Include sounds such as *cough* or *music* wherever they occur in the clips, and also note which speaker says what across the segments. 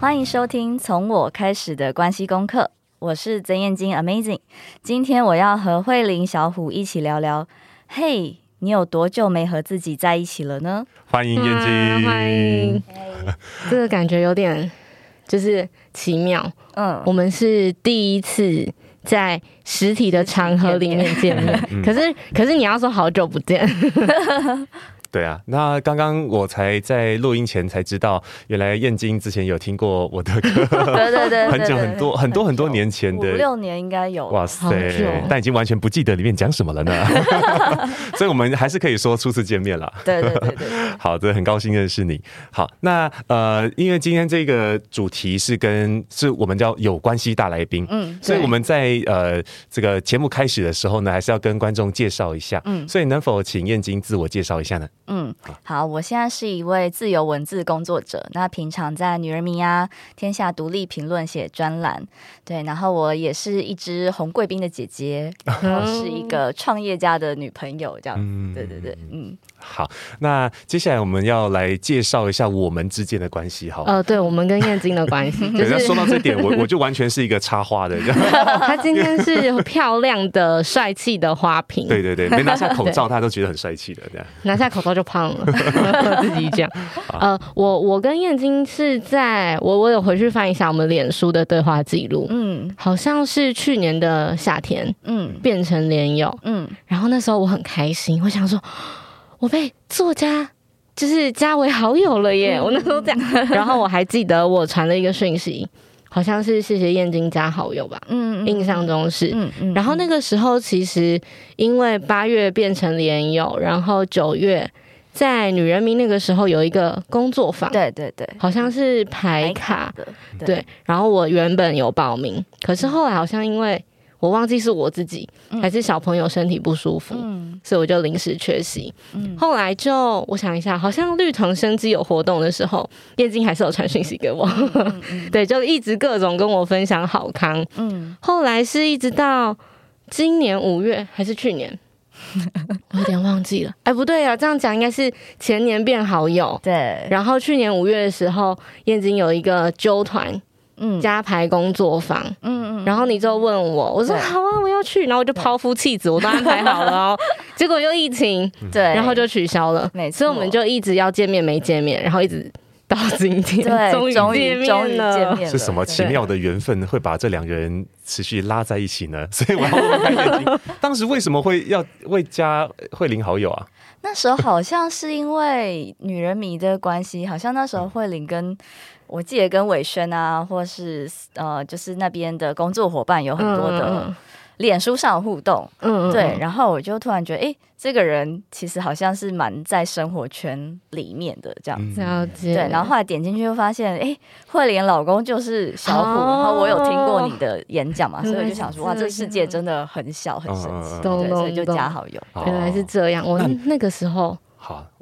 Speaker 1: 欢迎收听从我开始的关系功课，我是曾彦菁 Amazing。今天我要和慧玲、小虎一起聊聊，嘿，你有多久没和自己在一起了呢？
Speaker 2: 欢迎彦菁，
Speaker 3: 欢迎。*laughs* 这个感觉有点就是奇妙。嗯，我们是第一次在实体的场合里面见面，可是可是你要说好久不见。*laughs*
Speaker 2: 对啊，那刚刚我才在录音前才知道，原来燕京之前有听过我的歌，
Speaker 1: 对对 *laughs* 对，
Speaker 2: 很久很多很多很多年前的
Speaker 1: 五六年应该有，
Speaker 2: 哇塞，但已经完全不记得里面讲什么了呢。*laughs* 所以我们还是可以说初次见面了。
Speaker 1: 对对对对，*laughs*
Speaker 2: 好的，很高兴认识你。好，那呃，因为今天这个主题是跟是我们叫有关系大来宾，嗯，所以我们在呃这个节目开始的时候呢，还是要跟观众介绍一下，嗯，所以能否请燕京自我介绍一下呢？
Speaker 1: 嗯，好，我现在是一位自由文字工作者。那平常在女人迷啊、天下独立评论写专栏，对，然后我也是一只红贵宾的姐姐，然后是一个创业家的女朋友，这样。嗯、对对对，嗯。
Speaker 2: 好，那接下来我们要来介绍一下我们之间的关系，好。
Speaker 3: 呃，对，我们跟燕京的关系，*laughs*
Speaker 2: 就是说到这点，我 *laughs* 我就完全是一个插花的。*laughs*
Speaker 3: 他今天是漂亮的、帅气的花瓶。
Speaker 2: 对对对，没拿下口罩，他都觉得很帅气的。这样
Speaker 3: 拿下口罩就胖了，自己讲。呃，我我跟燕京是在我我有回去翻一下我们脸书的对话记录，嗯，好像是去年的夏天，嗯，变成脸友，嗯，然后那时候我很开心，我想说。我被作家就是加为好友了耶！我那时候这样，*laughs* 然后我还记得我传了一个讯息，好像是谢谢燕京加好友吧，嗯，印象中是，嗯嗯。然后那个时候其实因为八月变成连友，然后九月在女人迷那个时候有一个工作坊，
Speaker 1: 对对对，
Speaker 3: 好像是排卡的，对。然后我原本有报名，可是后来好像因为。我忘记是我自己还是小朋友身体不舒服，嗯、所以我就临时缺席。嗯、后来就我想一下，好像绿藤生机有活动的时候，燕京还是有传讯息给我，*laughs* 对，就一直各种跟我分享好康。嗯，后来是一直到今年五月还是去年，*laughs* 我有点忘记了。哎，不对啊，这样讲应该是前年变好友。对，然后去年五月的时候，燕京有一个揪团。嗯，加排工作坊，嗯嗯，然后你就问我，我说好啊，我要去，然后我就抛夫弃子，我都安排好了哦，*laughs* 结果又疫情，对，然后就取消了，没错，所以我们就一直要见面没见面，然后一直到今天，对，终于终于终于见面了，
Speaker 2: 是什么奇妙的缘分会把这两个人持续拉在一起呢？所以我要问 *laughs* 当时为什么会要为加慧玲好友啊？
Speaker 1: 那时候好像是因为女人迷的关系，好像那时候慧玲跟。我记得跟伟轩啊，或是呃，就是那边的工作伙伴有很多的脸书上互动，嗯，对，然后我就突然觉得，哎、欸，这个人其实好像是蛮在生活圈里面的这样子，
Speaker 3: 了解。
Speaker 1: 对，然后后来点进去就发现，哎、欸，慧莲老公就是小虎，哦、然后我有听过你的演讲嘛，所以我就想说，哇，这世界真的很小很神奇，对，所以就加好友。
Speaker 3: 原来是这样，我那个时候。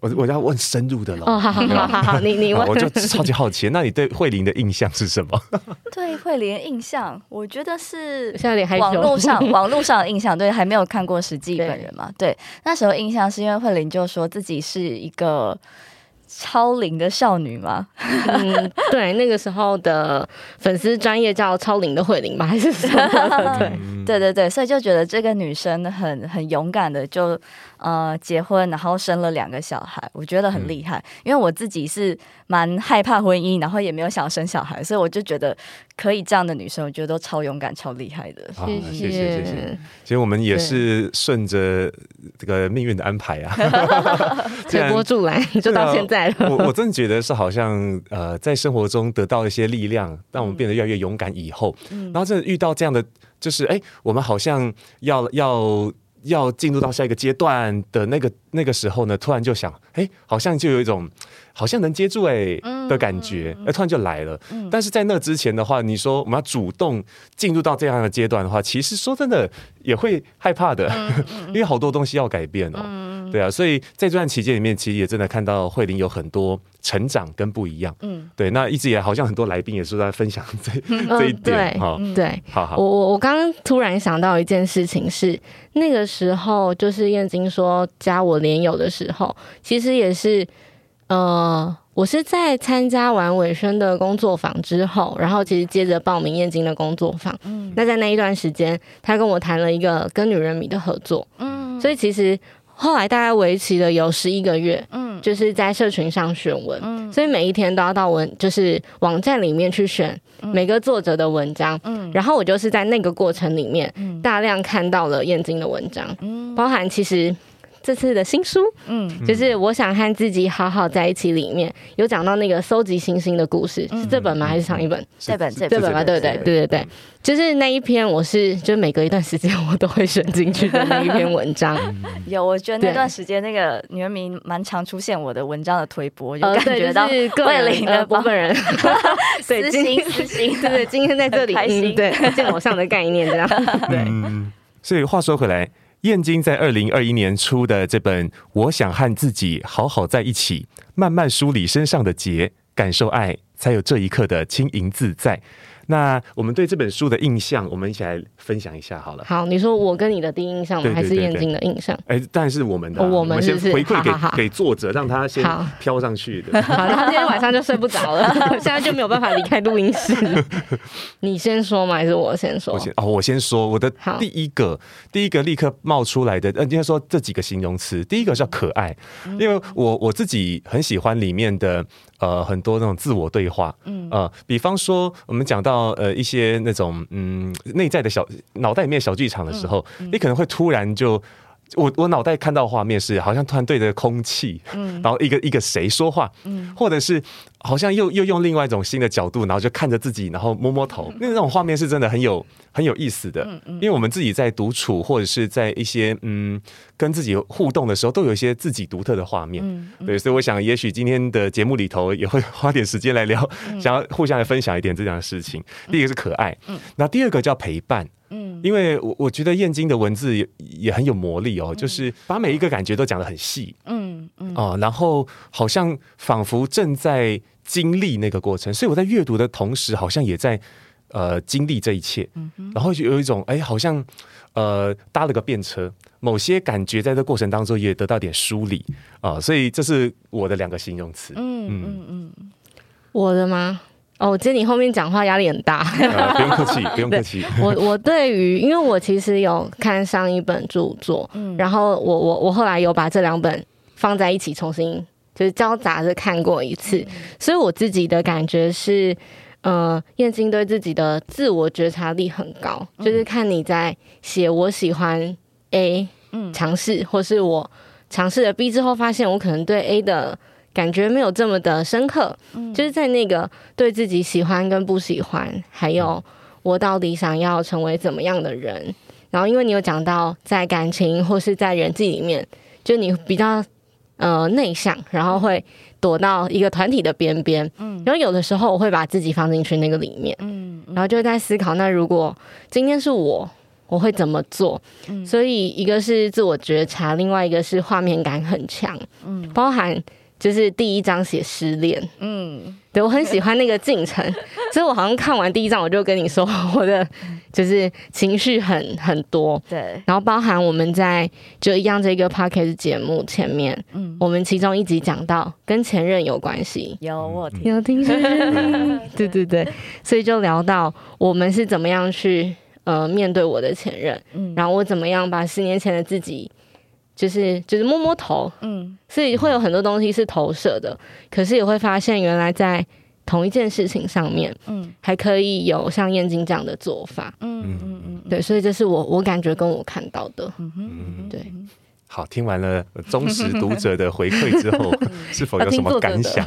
Speaker 2: 好，我我要问深入的了。
Speaker 3: 哦，好好好好好，你你问，
Speaker 2: 我就超级好奇，那你对慧玲的印象是什么？*laughs*
Speaker 1: 对慧玲的印象，我觉得是网络上 *laughs* 网络上的印象，对，还没有看过实际本人嘛。对，对，那时候印象是因为慧玲就说自己是一个。超龄的少女吗？
Speaker 3: 嗯，对，那个时候的粉丝专业叫超龄的慧玲吧，还是什么？*laughs* 对，
Speaker 1: 对对对，所以就觉得这个女生很很勇敢的就呃结婚，然后生了两个小孩，我觉得很厉害。嗯、因为我自己是蛮害怕婚姻，然后也没有想生小孩，所以我就觉得可以这样的女生，我觉得都超勇敢、超厉害的。
Speaker 2: 谢谢谢谢谢谢。其实我们也是顺着这个命运的安排啊，*laughs* *laughs*
Speaker 3: 推波助澜，就到现在。
Speaker 2: 我我真的觉得是好像呃，在生活中得到一些力量，让我们变得越来越勇敢。以后，然后真的遇到这样的，就是哎，我们好像要要要进入到下一个阶段的那个那个时候呢，突然就想，哎，好像就有一种。好像能接住哎的感觉，哎，突然就来了。但是在那之前的话，你说我们要主动进入到这样的阶段的话，其实说真的也会害怕的，*laughs* 因为好多东西要改变哦。对啊，所以在这段期间里面，其实也真的看到慧玲有很多成长跟不一样。嗯，对，那一直以来好像很多来宾也是在分享这 *laughs* 这一点哈。
Speaker 3: 对，好好。我我我刚刚突然想到一件事情是，那个时候就是燕京说加我连友的时候，其实也是。呃，我是在参加完伟轩的工作坊之后，然后其实接着报名燕京的工作坊。嗯，那在那一段时间，他跟我谈了一个跟女人迷的合作。嗯，所以其实后来大概为期了有十一个月。嗯，就是在社群上选文。嗯，所以每一天都要到文，就是网站里面去选每个作者的文章。嗯，然后我就是在那个过程里面，大量看到了燕京的文章。嗯，包含其实。这次的新书，嗯，就是我想和自己好好在一起。里面有讲到那个搜集星星的故事，是这本吗？还是上一本？
Speaker 1: 这本，
Speaker 3: 这本。吧，对对？对对对，就是那一篇，我是就每隔一段时间我都会选进去的那一篇文章。*laughs*
Speaker 1: 有，我觉得那段时间那个女人迷蛮常出现我的文章的推播，就感觉到
Speaker 3: 桂林的部分人，*laughs*
Speaker 1: 对，私心私心，
Speaker 3: 对对，今天在这里，嗯，对，见偶像的概念这样，*laughs* 对。
Speaker 2: 所以话说回来。燕京在二零二一年出的这本《我想和自己好好在一起》，慢慢梳理身上的结，感受爱，才有这一刻的轻盈自在。那我们对这本书的印象，我们一起来分享一下好了。
Speaker 3: 好，你说我跟你的第一印象吗？还是燕京的印象？
Speaker 2: 哎，但是我们的，我们先回馈给给作者，让他先飘上去的。*laughs*
Speaker 3: 好，他今天晚上就睡不着了，*laughs* 现在就没有办法离开录音室。*laughs* 你先说吗？还是我先说？
Speaker 2: 我先哦，我先说。我的第一个，第一个立刻冒出来的，呃，应该说这几个形容词，第一个叫可爱，因为我我自己很喜欢里面的。呃，很多那种自我对话，嗯，呃，比方说我们讲到呃一些那种嗯内在的小脑袋里面小剧场的时候，嗯嗯、你可能会突然就。我我脑袋看到画面是好像突然对着空气，嗯，*laughs* 然后一个一个谁说话，嗯，或者是好像又又用另外一种新的角度，然后就看着自己，然后摸摸头，那种画面是真的很有很有意思的，嗯嗯，因为我们自己在独处或者是在一些嗯跟自己互动的时候，都有一些自己独特的画面，嗯，对，所以我想也许今天的节目里头也会花点时间来聊，想要互相来分享一点这样的事情。第一个是可爱，嗯，那第二个叫陪伴。嗯，因为我我觉得燕京的文字也也很有魔力哦，就是把每一个感觉都讲得很细，嗯嗯。啊，然后好像仿佛正在经历那个过程，所以我在阅读的同时，好像也在呃经历这一切，嗯，然后就有一种哎，好像呃搭了个便车，某些感觉在这过程当中也得到点梳理。啊，所以这是我的两个形容词，嗯。嗯
Speaker 3: 嗯，我的吗？哦，我觉得你后面讲话压力很大。*laughs*
Speaker 2: 呃，不用客气，*laughs* 不用客气。
Speaker 3: 我我对于，因为我其实有看上一本著作，嗯，然后我我我后来有把这两本放在一起重新就是交杂着看过一次，嗯，所以我自己的感觉是，呃，燕京对自己的自我觉察力很高，嗯，就是看你在写我喜欢 A，嗯，尝试，或是我尝试了 B 之后，发现我可能对 A 的。感觉没有这么的深刻，嗯，就是在那个对自己喜欢跟不喜欢，还有我到底想要成为怎么样的人。然后，因为你有讲到在感情或是在人际里面，就你比较呃内向，然后会躲到一个团体的边边，嗯，然后有的时候我会把自己放进去那个里面，嗯，然后就在思考，那如果今天是我，我会怎么做？嗯，所以一个是自我觉察，另外一个是画面感很强，嗯，包含。就是第一章写失恋，嗯，对，我很喜欢那个进程，所以我好像看完第一章，我就跟你说我的就是情绪很很多，对，然后包含我们在就一样这个 podcast 节目前面，嗯，我们其中一集讲到跟前任有关系，
Speaker 1: 有我听
Speaker 3: 有听，*laughs* 对对对，所以就聊到我们是怎么样去呃面对我的前任，嗯，然后我怎么样把十年前的自己。就是就是摸摸头，嗯，所以会有很多东西是投射的，可是也会发现原来在同一件事情上面，嗯，还可以有像燕京这样的做法，嗯嗯。嗯，对，所以这是我我感觉跟我看到的，嗯。嗯，对。
Speaker 2: 好，听完了忠实读者的回馈之后，*laughs* 是否有什么感想？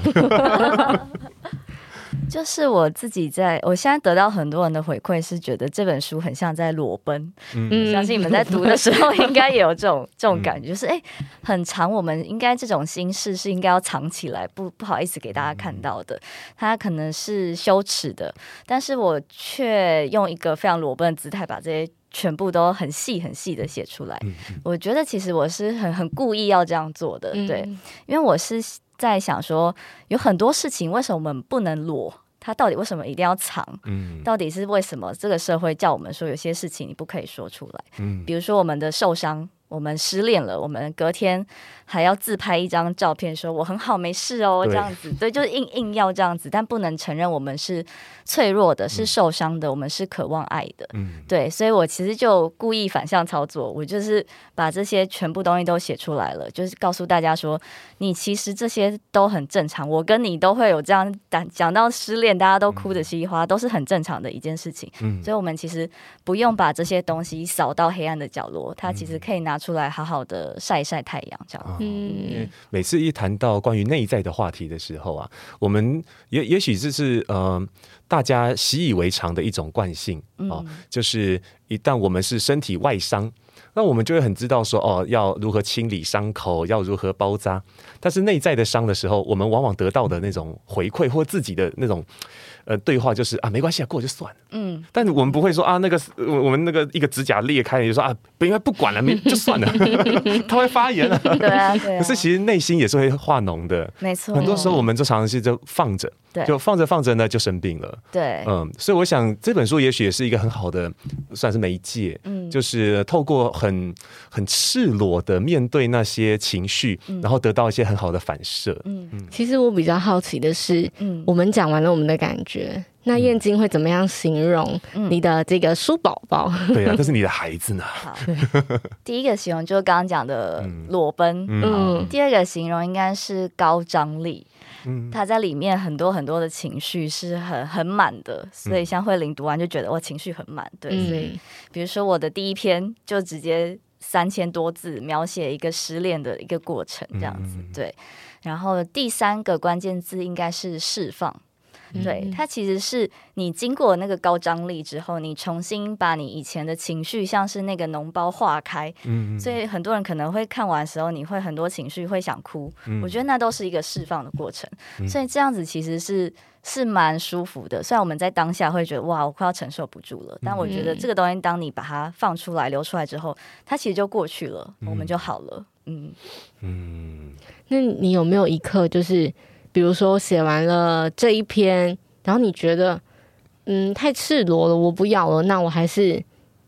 Speaker 1: 就是我自己在，我现在得到很多人的回馈，是觉得这本书很像在裸奔。嗯，相信你们在读的时候，应该也有这种这种感觉，就是哎、欸，很长，我们应该这种心事是应该要藏起来，不不好意思给大家看到的，它可能是羞耻的，但是我却用一个非常裸奔的姿态，把这些全部都很细很细的写出来。我觉得其实我是很很故意要这样做的，对，因为我是。在想说，有很多事情为什么我们不能裸？他到底为什么一定要藏？嗯，到底是为什么这个社会叫我们说有些事情你不可以说出来？嗯，比如说我们的受伤我们失恋了，我们隔天还要自拍一张照片，说我很好，没事哦，这样子，对，就是硬硬要这样子，但不能承认我们是脆弱的，是受伤的，嗯、我们是渴望爱的，嗯，对，所以我其实就故意反向操作，我就是把这些全部东西都写出来了，就是告诉大家说，你其实这些都很正常，我跟你都会有这样讲讲到失恋，大家都哭得稀里哗啦，都是很正常的一件事情，嗯，所以我们其实不用把这些东西扫到黑暗的角落，它其实可以拿。出来好好的晒一晒太阳，这样。
Speaker 2: 嗯，每次一谈到关于内在的话题的时候啊，我们也也许这是呃大家习以为常的一种惯性哦，嗯、就是一旦我们是身体外伤，那我们就会很知道说哦，要如何清理伤口，要如何包扎。但是内在的伤的时候，我们往往得到的那种回馈或自己的那种。呃，对话就是啊，没关系啊，过就算了。嗯，但是我们不会说啊，那个我们那个一个指甲裂开，就说啊，不应该不管了，没 *laughs* 就算了，*laughs* 它会发炎了。
Speaker 1: 对啊，对啊。
Speaker 2: 可是其实内心也是会化脓的，
Speaker 1: 没错。
Speaker 2: 很多时候我们就常常是就放着，对，就放着放着呢就生病了。
Speaker 1: 对，
Speaker 2: 嗯，所以我想这本书也许也是一个很好的算是媒介，嗯，就是透过很很赤裸的面对那些情绪，然后得到一些很好的反射。嗯
Speaker 3: 嗯。其实我比较好奇的是，嗯，我们讲完了我们的感觉。那燕京会怎么样形容你的这个书宝宝？
Speaker 2: 对啊，*laughs* 这是你的孩子呢。
Speaker 1: 好，第一个形容就是刚刚讲的裸奔。嗯，第二个形容应该是高张力。嗯，他在里面很多很多的情绪是很很满的，所以像慧玲读完就觉得我情绪很满。对，所以比如说我的第一篇就直接三千多字描写一个失恋的一个过程，这样子。对，然后第三个关键字应该是释放。对，它其实是你经过那个高张力之后，你重新把你以前的情绪，像是那个脓包化开。嗯，所以很多人可能会看完的时候，你会很多情绪会想哭。嗯，我觉得那都是一个释放的过程。所以这样子其实是是蛮舒服的。虽然我们在当下会觉得哇，我快要承受不住了，但我觉得这个东西，当你把它放出来、流出来之后，它其实就过去了，我们就好了。嗯
Speaker 3: 嗯，那你有没有一刻就是？比如说写完了这一篇，然后你觉得嗯太赤裸了，我不要了，那我还是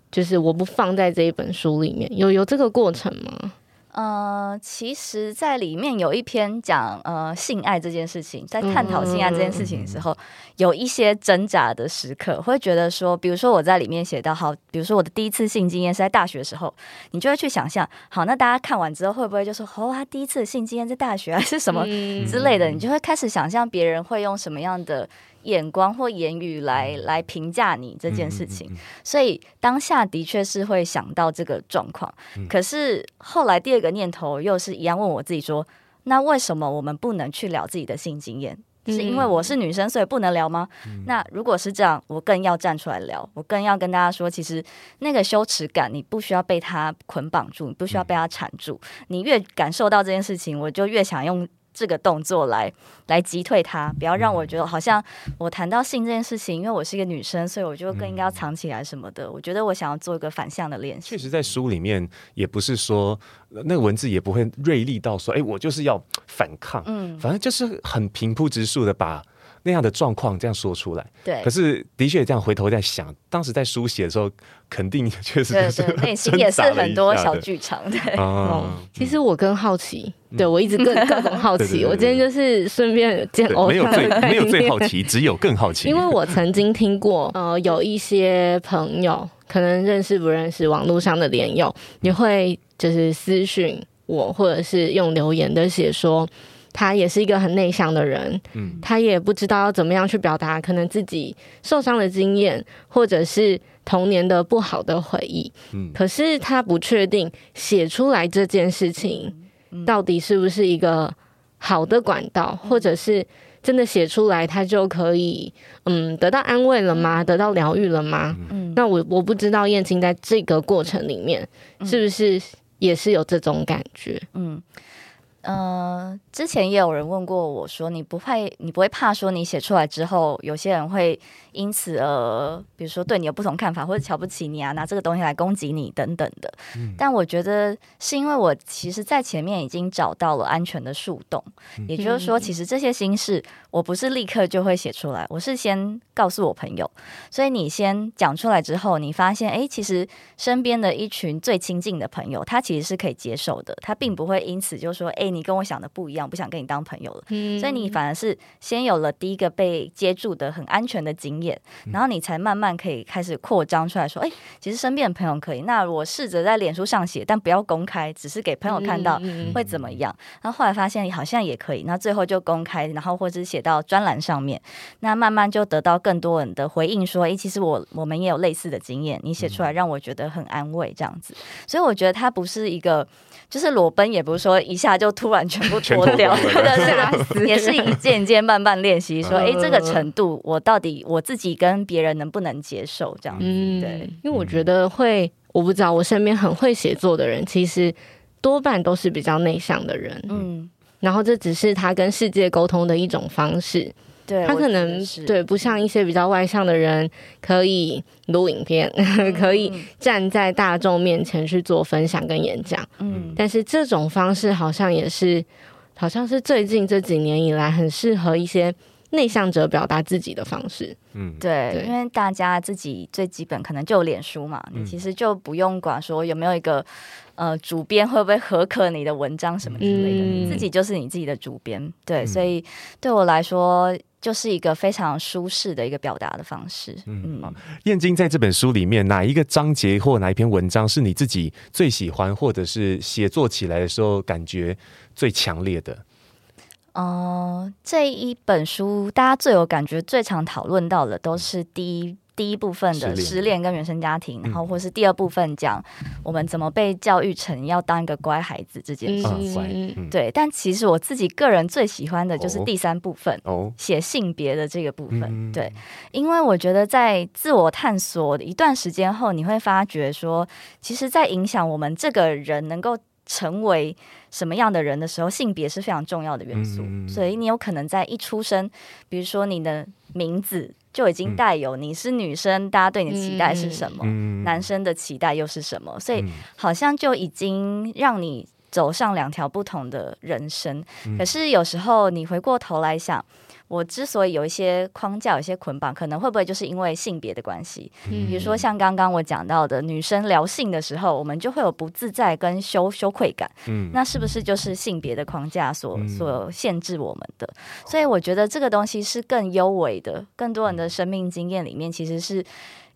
Speaker 3: 就是我不放在这一本书里面，有有这个过程吗？
Speaker 1: 呃，其实，在里面有一篇讲呃性爱这件事情，在探讨性爱这件事情的时候，嗯、有一些挣扎的时刻，会觉得说，比如说我在里面写到，好，比如说我的第一次性经验是在大学的时候，你就会去想象，好，那大家看完之后会不会就说，哦，他第一次性经验在大学还是什么之类的，嗯、你就会开始想象别人会用什么样的。眼光或言语来来评价你这件事情，所以当下的确是会想到这个状况。可是后来第二个念头又是一样，问我自己说：那为什么我们不能去聊自己的性经验？是因为我是女生，所以不能聊吗？那如果是这样，我更要站出来聊，我更要跟大家说，其实那个羞耻感，你不需要被它捆绑住，你不需要被它缠住。你越感受到这件事情，我就越想用。这个动作来来击退他，不要让我觉得好像我谈到性这件事情，因为我是一个女生，所以我就更应该要藏起来什么的。嗯、我觉得我想要做一个反向的练习。确
Speaker 2: 实，在书里面也不是说那个文字也不会锐利到说，哎，我就是要反抗。嗯，反正就是很平铺直述的把。那样的状况这样说出来，
Speaker 1: 对。
Speaker 2: 可是的确这样回头在想，当时在书写的时候，肯定确实是 *laughs*
Speaker 1: 内心也是很多小剧场。对，
Speaker 3: 哦，其实我更好奇，对我一直更各种好奇。我今天就是顺便见欧，
Speaker 2: 没有最没有最好奇，只有更好奇。*laughs*
Speaker 3: 因为我曾经听过，呃，有一些朋友可能认识不认识，网络上的连友你会就是私讯我，或者是用留言的写说。他也是一个很内向的人，嗯，他也不知道要怎么样去表达可能自己受伤的经验，或者是童年的不好的回忆，嗯，可是他不确定写出来这件事情到底是不是一个好的管道，或者是真的写出来他就可以嗯得到安慰了吗？得到疗愈了吗？嗯，那我我不知道燕青在这个过程里面是不是也是有这种感觉，嗯。
Speaker 1: 呃，之前也有人问过我说，你不怕，你不会怕说你写出来之后，有些人会因此而，比如说对你有不同看法，或者瞧不起你啊，拿这个东西来攻击你等等的。嗯、但我觉得是因为我其实在前面已经找到了安全的树洞，嗯、也就是说，其实这些心事我不是立刻就会写出来，我是先告诉我朋友，所以你先讲出来之后，你发现哎，其实身边的一群最亲近的朋友，他其实是可以接受的，他并不会因此就说哎。你跟我想的不一样，不想跟你当朋友了，嗯、所以你反而是先有了第一个被接住的很安全的经验，嗯、然后你才慢慢可以开始扩张出来说，哎、欸，其实身边的朋友可以。那我试着在脸书上写，但不要公开，只是给朋友看到会怎么样？嗯、然后后来发现好像也可以，那最后就公开，然后或者写到专栏上面，那慢慢就得到更多人的回应，说，哎、欸，其实我我们也有类似的经验，你写出来让我觉得很安慰，这样子。所以我觉得它不是一个，就是裸奔，也不是说一下就。突然全部脱掉，*laughs* 对 *laughs* 也是一件一件慢慢练习。说，哎，这个程度，我到底我自己跟别人能不能接受？这样子，对，
Speaker 3: 因为我觉得会，我不知道，我身边很会写作的人，其实多半都是比较内向的人。嗯，然后这只是他跟世界沟通的一种方式。对他可能对不像一些比较外向的人，可以录影片，*laughs* 嗯、可以站在大众面前去做分享跟演讲。嗯，但是这种方式好像也是，好像是最近这几年以来很适合一些内向者表达自己的方式。
Speaker 1: 嗯，对，因为大家自己最基本可能就有脸书嘛，嗯、你其实就不用管说有没有一个呃主编会不会合可你的文章什么之类的，嗯、你自己就是你自己的主编。对，嗯、所以对我来说。就是一个非常舒适的一个表达的方式。嗯，
Speaker 2: 燕京在这本书里面，哪一个章节或哪一篇文章是你自己最喜欢，或者是写作起来的时候感觉最强烈的？
Speaker 1: 哦、呃，这一本书大家最有感觉、最常讨论到的都是第一。第一部分的失恋跟原生家庭，然后或是第二部分讲我们怎么被教育成要当一个乖孩子这件事情。对，但其实我自己个人最喜欢的就是第三部分，写性别的这个部分。对，因为我觉得在自我探索一段时间后，你会发觉说，其实，在影响我们这个人能够成为什么样的人的时候，性别是非常重要的元素。所以你有可能在一出生，比如说你的名字。就已经带有你是女生，大家对你的期待是什么？嗯、男生的期待又是什么？所以好像就已经让你走上两条不同的人生。嗯、可是有时候你回过头来想。我之所以有一些框架、有一些捆绑，可能会不会就是因为性别的关系？嗯，比如说像刚刚我讲到的，女生聊性的时候，我们就会有不自在跟羞羞愧感。嗯，那是不是就是性别的框架所所限制我们的？所以我觉得这个东西是更优微的，更多人的生命经验里面，其实是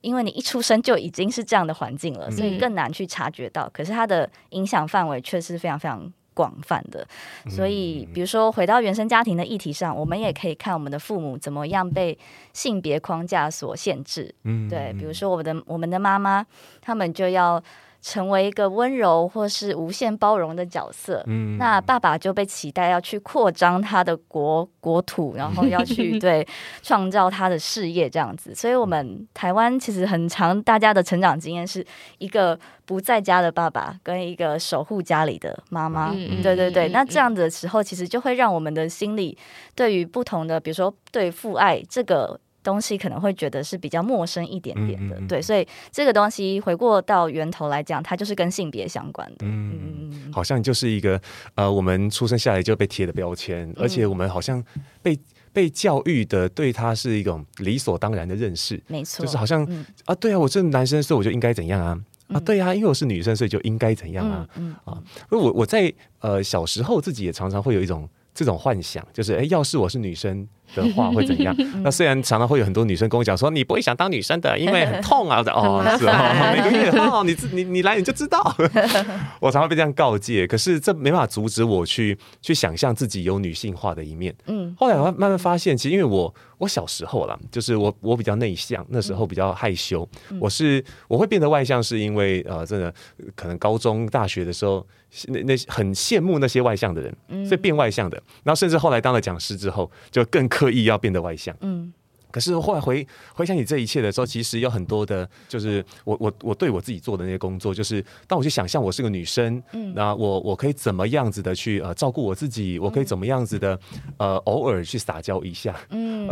Speaker 1: 因为你一出生就已经是这样的环境了，所以更难去察觉到。可是它的影响范围却是非常非常。广泛的，所以比如说回到原生家庭的议题上，我们也可以看我们的父母怎么样被性别框架所限制。嗯，对，比如说我们的我们的妈妈，他们就要。成为一个温柔或是无限包容的角色，嗯，那爸爸就被期待要去扩张他的国国土，然后要去 *laughs* 对创造他的事业这样子。所以，我们台湾其实很长，大家的成长经验是一个不在家的爸爸跟一个守护家里的妈妈。嗯，对对对。那这样的时候，其实就会让我们的心里对于不同的，比如说对父爱这个。东西可能会觉得是比较陌生一点点的，嗯嗯嗯、对，所以这个东西回过到源头来讲，它就是跟性别相关的。嗯，
Speaker 2: 嗯好像就是一个呃，我们出生下来就被贴的标签，而且我们好像被被教育的对它是一种理所当然的认识。
Speaker 1: 没错，
Speaker 2: 就是好像、嗯、啊，对啊，我是男生，所以我就应该怎样啊？啊，对啊，因为我是女生，所以就应该怎样啊？嗯，嗯啊，我我在呃小时候自己也常常会有一种这种幻想，就是哎，要是我是女生。的话会怎样？*laughs* 那虽然常常会有很多女生跟我讲说，你不会想当女生的，因为很痛啊！哦，是哦，*laughs* 每个月哦，你你你来你就知道。*laughs* 我常常被这样告诫，可是这没办法阻止我去去想象自己有女性化的一面。嗯，后来我慢慢发现，其实因为我我小时候啦，就是我我比较内向，那时候比较害羞。我是我会变得外向，是因为呃，真的可能高中大学的时候，那那很羡慕那些外向的人，所以变外向的。然后甚至后来当了讲师之后，就更。刻意要变得外向，嗯，可是后来回回想起这一切的时候，其实有很多的，就是我我我对我自己做的那些工作，就是当我去想象我是个女生，嗯，那我我可以怎么样子的去呃照顾我自己，我可以怎么样子的呃偶尔去撒娇一下，*laughs* 嗯，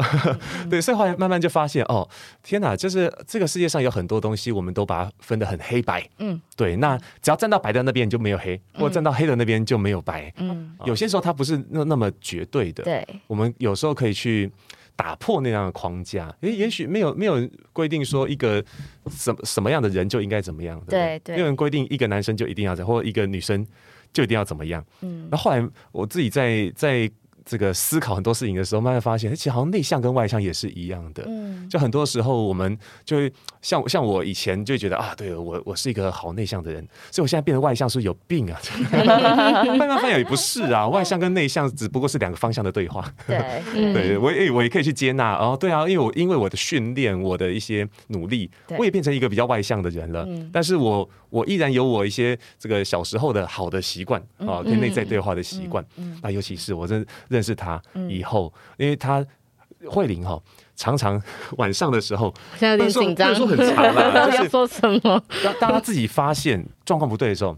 Speaker 2: 对，所以后来慢慢就发现哦，天哪，就是这个世界上有很多东西，我们都把它分得很黑白，嗯，对，那只要站到白的那边就没有黑，或站到黑的那边就没有白，嗯，有些时候它不是那那么绝对的，对，我们有时候可以去。打破那样的框架，诶，也许没有没有规定说一个什么什么样的人就应该怎么样，对对，没有人规定一个男生就一定要这样，或者一个女生就一定要怎么样。嗯，那后来我自己在在。这个思考很多事情的时候，慢慢发现，其实好像内向跟外向也是一样的。嗯，就很多时候我们就会像像我以前就觉得啊，对我我是一个好内向的人，所以我现在变得外向是有病啊？*laughs* 慢慢发现也不是啊，外向跟内向只不过是两个方向的对话。对，*laughs* 对我也我也可以去接纳哦，对啊，因为我因为我的训练，我的一些努力，我也变成一个比较外向的人了。但是我我依然有我一些这个小时候的好的习惯啊，跟内在对话的习惯。那尤其是我真。认识他以后，嗯、因为他慧玲哈，常常 *laughs* 晚上的时候，
Speaker 3: 现在有点紧张，
Speaker 2: 说很长了，*laughs*
Speaker 3: 就是要说什么？
Speaker 2: 当当他自己发现状况不对的时候，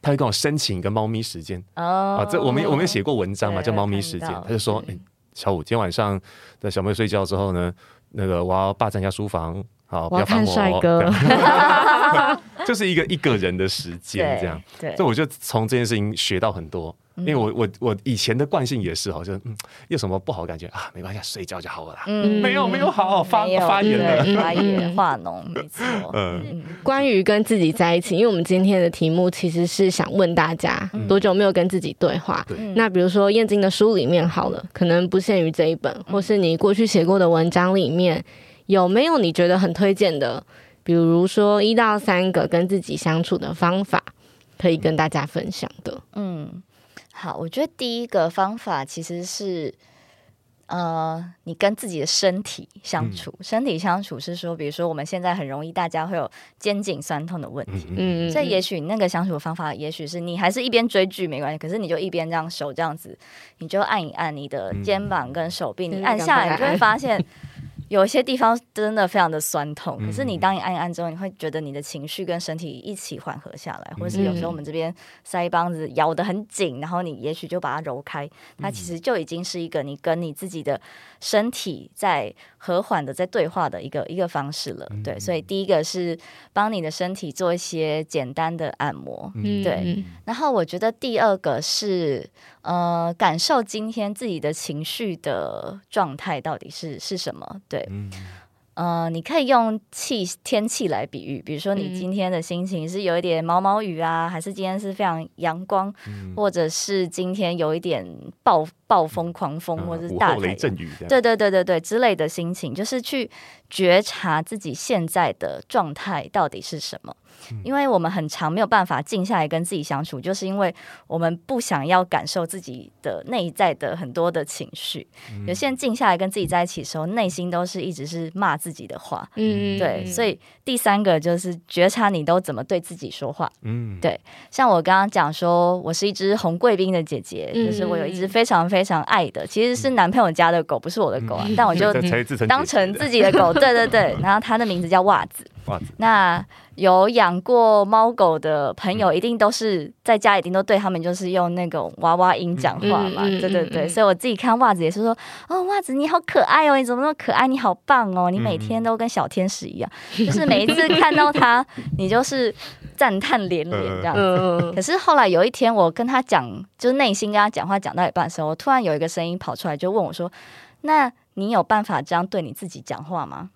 Speaker 2: 他会跟我申请一个猫咪时间哦。啊，这我们我们有写过文章嘛，叫猫咪时间。他就说：“哎，小五，今天晚上的小妹睡觉之后呢，那个我要霸占一下书房，好，不要烦我。”帅哥，*laughs* 就是一个一个人的时间，这样。对，所以我就从这件事情学到很多。因为我我我以前的惯性也是，好像嗯，有什么不好的感觉啊，没关系，睡觉就好了啦。嗯，没有没有好好发发言的，
Speaker 1: 发言 *laughs* 化脓，没错。
Speaker 3: 嗯，关于跟自己在一起，因为我们今天的题目其实是想问大家多久没有跟自己对话？那比如说燕京的书里面好了，可能不限于这一本，或是你过去写过的文章里面，有没有你觉得很推荐的？比如说一到三个跟自己相处的方法，可以跟大家分享的。嗯。
Speaker 1: 好，我觉得第一个方法其实是，呃，你跟自己的身体相处。嗯、身体相处是说，比如说我们现在很容易，大家会有肩颈酸痛的问题。嗯，所以也许那个相处的方法，也许是你还是一边追剧没关系，可是你就一边这样手这样子，你就按一按你的肩膀跟手臂，嗯、你按下来，你就会发现。有一些地方真的非常的酸痛，可是你当你按一按之后，你会觉得你的情绪跟身体一起缓和下来，或者是有时候我们这边腮帮子咬得很紧，然后你也许就把它揉开，它其实就已经是一个你跟你自己的身体在和缓的在对话的一个一个方式了。对，所以第一个是帮你的身体做一些简单的按摩，对。然后我觉得第二个是。呃，感受今天自己的情绪的状态到底是是什么？对，嗯、呃，你可以用气天气来比喻，比如说你今天的心情是有一点毛毛雨啊，还是今天是非常阳光，嗯、或者是今天有一点暴暴风狂风，或者是大雷阵雨，对对对对对之类的心情，就是去觉察自己现在的状态到底是什么。因为我们很长没有办法静下来跟自己相处，就是因为我们不想要感受自己的内在的很多的情绪。嗯、有些人静下来跟自己在一起的时候，内心都是一直是骂自己的话。嗯，对。所以第三个就是觉察你都怎么对自己说话。嗯，对。像我刚刚讲说，我是一只红贵宾的姐姐，嗯、就是我有一只非常非常爱的，其实是男朋友家的狗，不是我的狗啊，嗯、但我就 *laughs* 当成自己的狗。对对对。然后它的名字叫袜子。袜子。那。有养过猫狗的朋友，一定都是在家，一定都对他们就是用那种娃娃音讲话嘛。嗯、对对对，所以我自己看袜子也是说，哦，袜子你好可爱哦，你怎么那么可爱？你好棒哦，你每天都跟小天使一样，嗯、*laughs* 就是每一次看到他，你就是赞叹连连这样子。嗯、可是后来有一天，我跟他讲，就是内心跟他讲话讲到一半的时候，我突然有一个声音跑出来，就问我说：“那你有办法这样对你自己讲话吗？”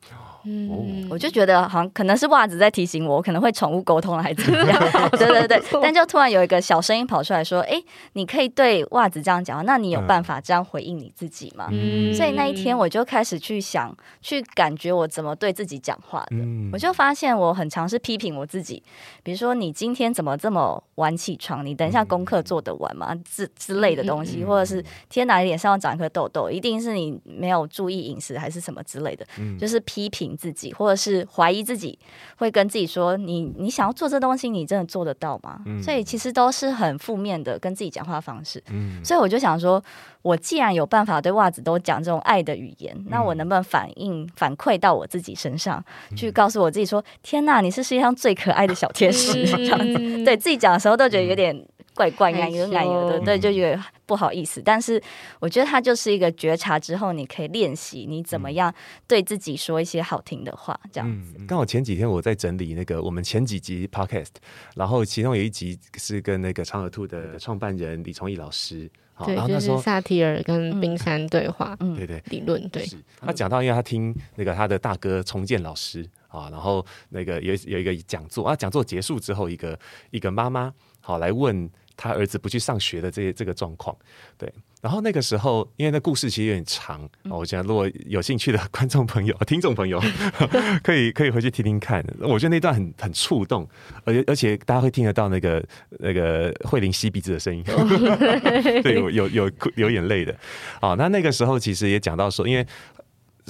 Speaker 1: 嗯，我就觉得好像可能是袜子在提醒我，我可能会宠物沟通了，还是怎么样？*laughs* 对对对，但就突然有一个小声音跑出来说：“哎，你可以对袜子这样讲话，那你有办法这样回应你自己吗？”嗯，所以那一天我就开始去想，去感觉我怎么对自己讲话的。嗯，我就发现我很尝试批评我自己，比如说你今天怎么这么晚起床？你等一下功课做得完吗？之之类的东西，或者是天哪，脸上要长一颗痘痘，一定是你没有注意饮食还是什么之类的，就是批评。评自己，或者是怀疑自己，会跟自己说：“你你想要做这东西，你真的做得到吗？”嗯、所以其实都是很负面的跟自己讲话方式。嗯、所以我就想说，我既然有办法对袜子都讲这种爱的语言，那我能不能反应反馈到我自己身上，嗯、去告诉我自己说：“天哪，你是世界上最可爱的小天使。”这样子，对自己讲的时候都觉得有点。怪怪奶油奶油的，对，就觉得不好意思。但是我觉得它就是一个觉察之后，你可以练习你怎么样对自己说一些好听的话，这样子。
Speaker 2: 刚好前几天我在整理那个我们前几集 podcast，然后其中有一集是跟那个长耳兔的创办人李崇义老师，
Speaker 3: 对，就是萨提尔跟冰山对话，嗯，
Speaker 2: 对对，
Speaker 3: 理论对。
Speaker 2: 他讲到，因为他听那个他的大哥重建老师啊，然后那个有有一个讲座啊，讲座结束之后，一个一个妈妈好来问。他儿子不去上学的这些这个状况，对。然后那个时候，因为那故事其实有点长，我觉得如果有兴趣的观众朋友、*laughs* 听众朋友，*laughs* 可以可以回去听听看。我觉得那段很很触动，而且而且大家会听得到那个那个慧玲吸鼻子的声音，*laughs* 对，有有有流眼泪的。啊，那那个时候其实也讲到说，因为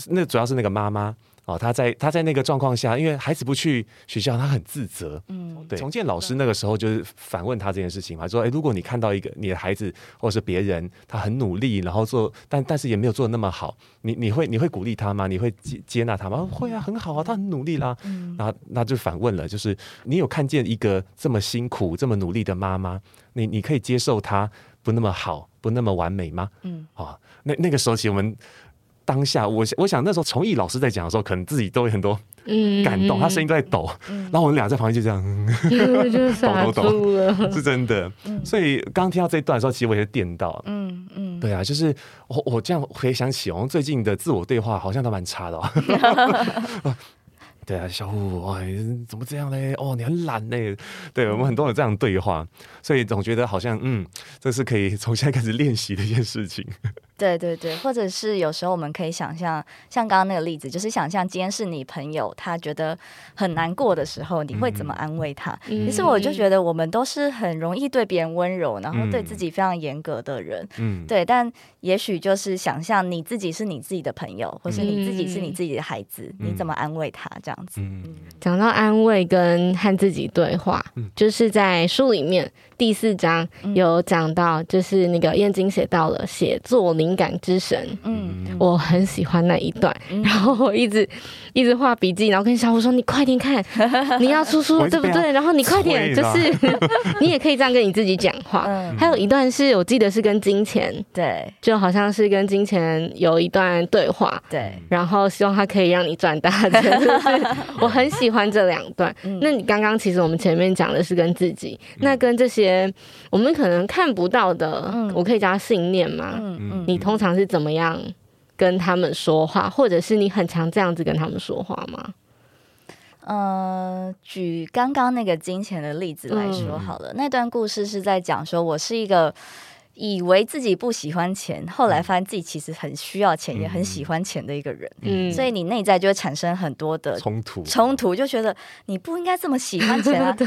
Speaker 2: 那主要是那个妈妈。哦，他在他在那个状况下，因为孩子不去学校，他很自责。嗯，对。重建老师那个时候就是反问他这件事情嘛，说：“哎，如果你看到一个你的孩子或者是别人，他很努力，然后做，但但是也没有做的那么好，你你会你会鼓励他吗？你会接接纳他吗？”会啊，很好啊，他很努力啦。嗯，那那就反问了，就是你有看见一个这么辛苦、这么努力的妈妈，你你可以接受她不那么好、不那么完美吗？嗯，啊，那那个时候其实我们。当下，我我想那时候崇义老师在讲的时候，可能自己都有很多感动，嗯、他声音都在抖，嗯、然后我们俩在旁边就这样，嗯、*laughs* 抖抖抖，*laughs* 是真的。嗯、所以刚刚听到这一段的时候，其实我也电到，嗯嗯，对啊，就是我我这样回想起，我们最近的自我对话好像都蛮差的，哦。*laughs* 对啊，小虎，哎，怎么这样嘞？哦，你很懒嘞。对，我们很多人这样对话，所以总觉得好像，嗯，这是可以从现在开始练习的一件事情。
Speaker 1: 对对对，或者是有时候我们可以想象，像刚刚那个例子，就是想象今天是你朋友，他觉得很难过的时候，你会怎么安慰他？嗯、其实我就觉得我们都是很容易对别人温柔，然后对自己非常严格的人。嗯，对，但也许就是想象你自己是你自己的朋友，或是你自己是你自己的孩子，嗯、你怎么安慰他？这样子。嗯，
Speaker 3: 讲到安慰跟和自己对话，嗯、就是在书里面。第四章有讲到，就是那个燕京写到了写作灵感之神，嗯，我很喜欢那一段，然后我一直一直画笔记，然后跟小虎说：“你快点看，*laughs* 你要出书了，对不对？然后你快点，就是你也可以这样跟你自己讲话。”还有一段是我记得是跟金钱，对，就好像是跟金钱有一段对话，对，然后希望他可以让你赚大钱，*laughs* 就是我很喜欢这两段。那你刚刚其实我们前面讲的是跟自己，那跟这些。我们可能看不到的，嗯、我可以叫他信念吗？嗯。嗯、你通常是怎么样跟他们说话，或者是你很常这样子跟他们说话吗？
Speaker 1: 呃，举刚刚那个金钱的例子来说好了，嗯、那段故事是在讲说我是一个。以为自己不喜欢钱，后来发现自己其实很需要钱，嗯、也很喜欢钱的一个人。嗯，所以你内在就会产生很多的冲突，冲突就觉得你不应该这么喜欢钱啊，*laughs*
Speaker 3: 对，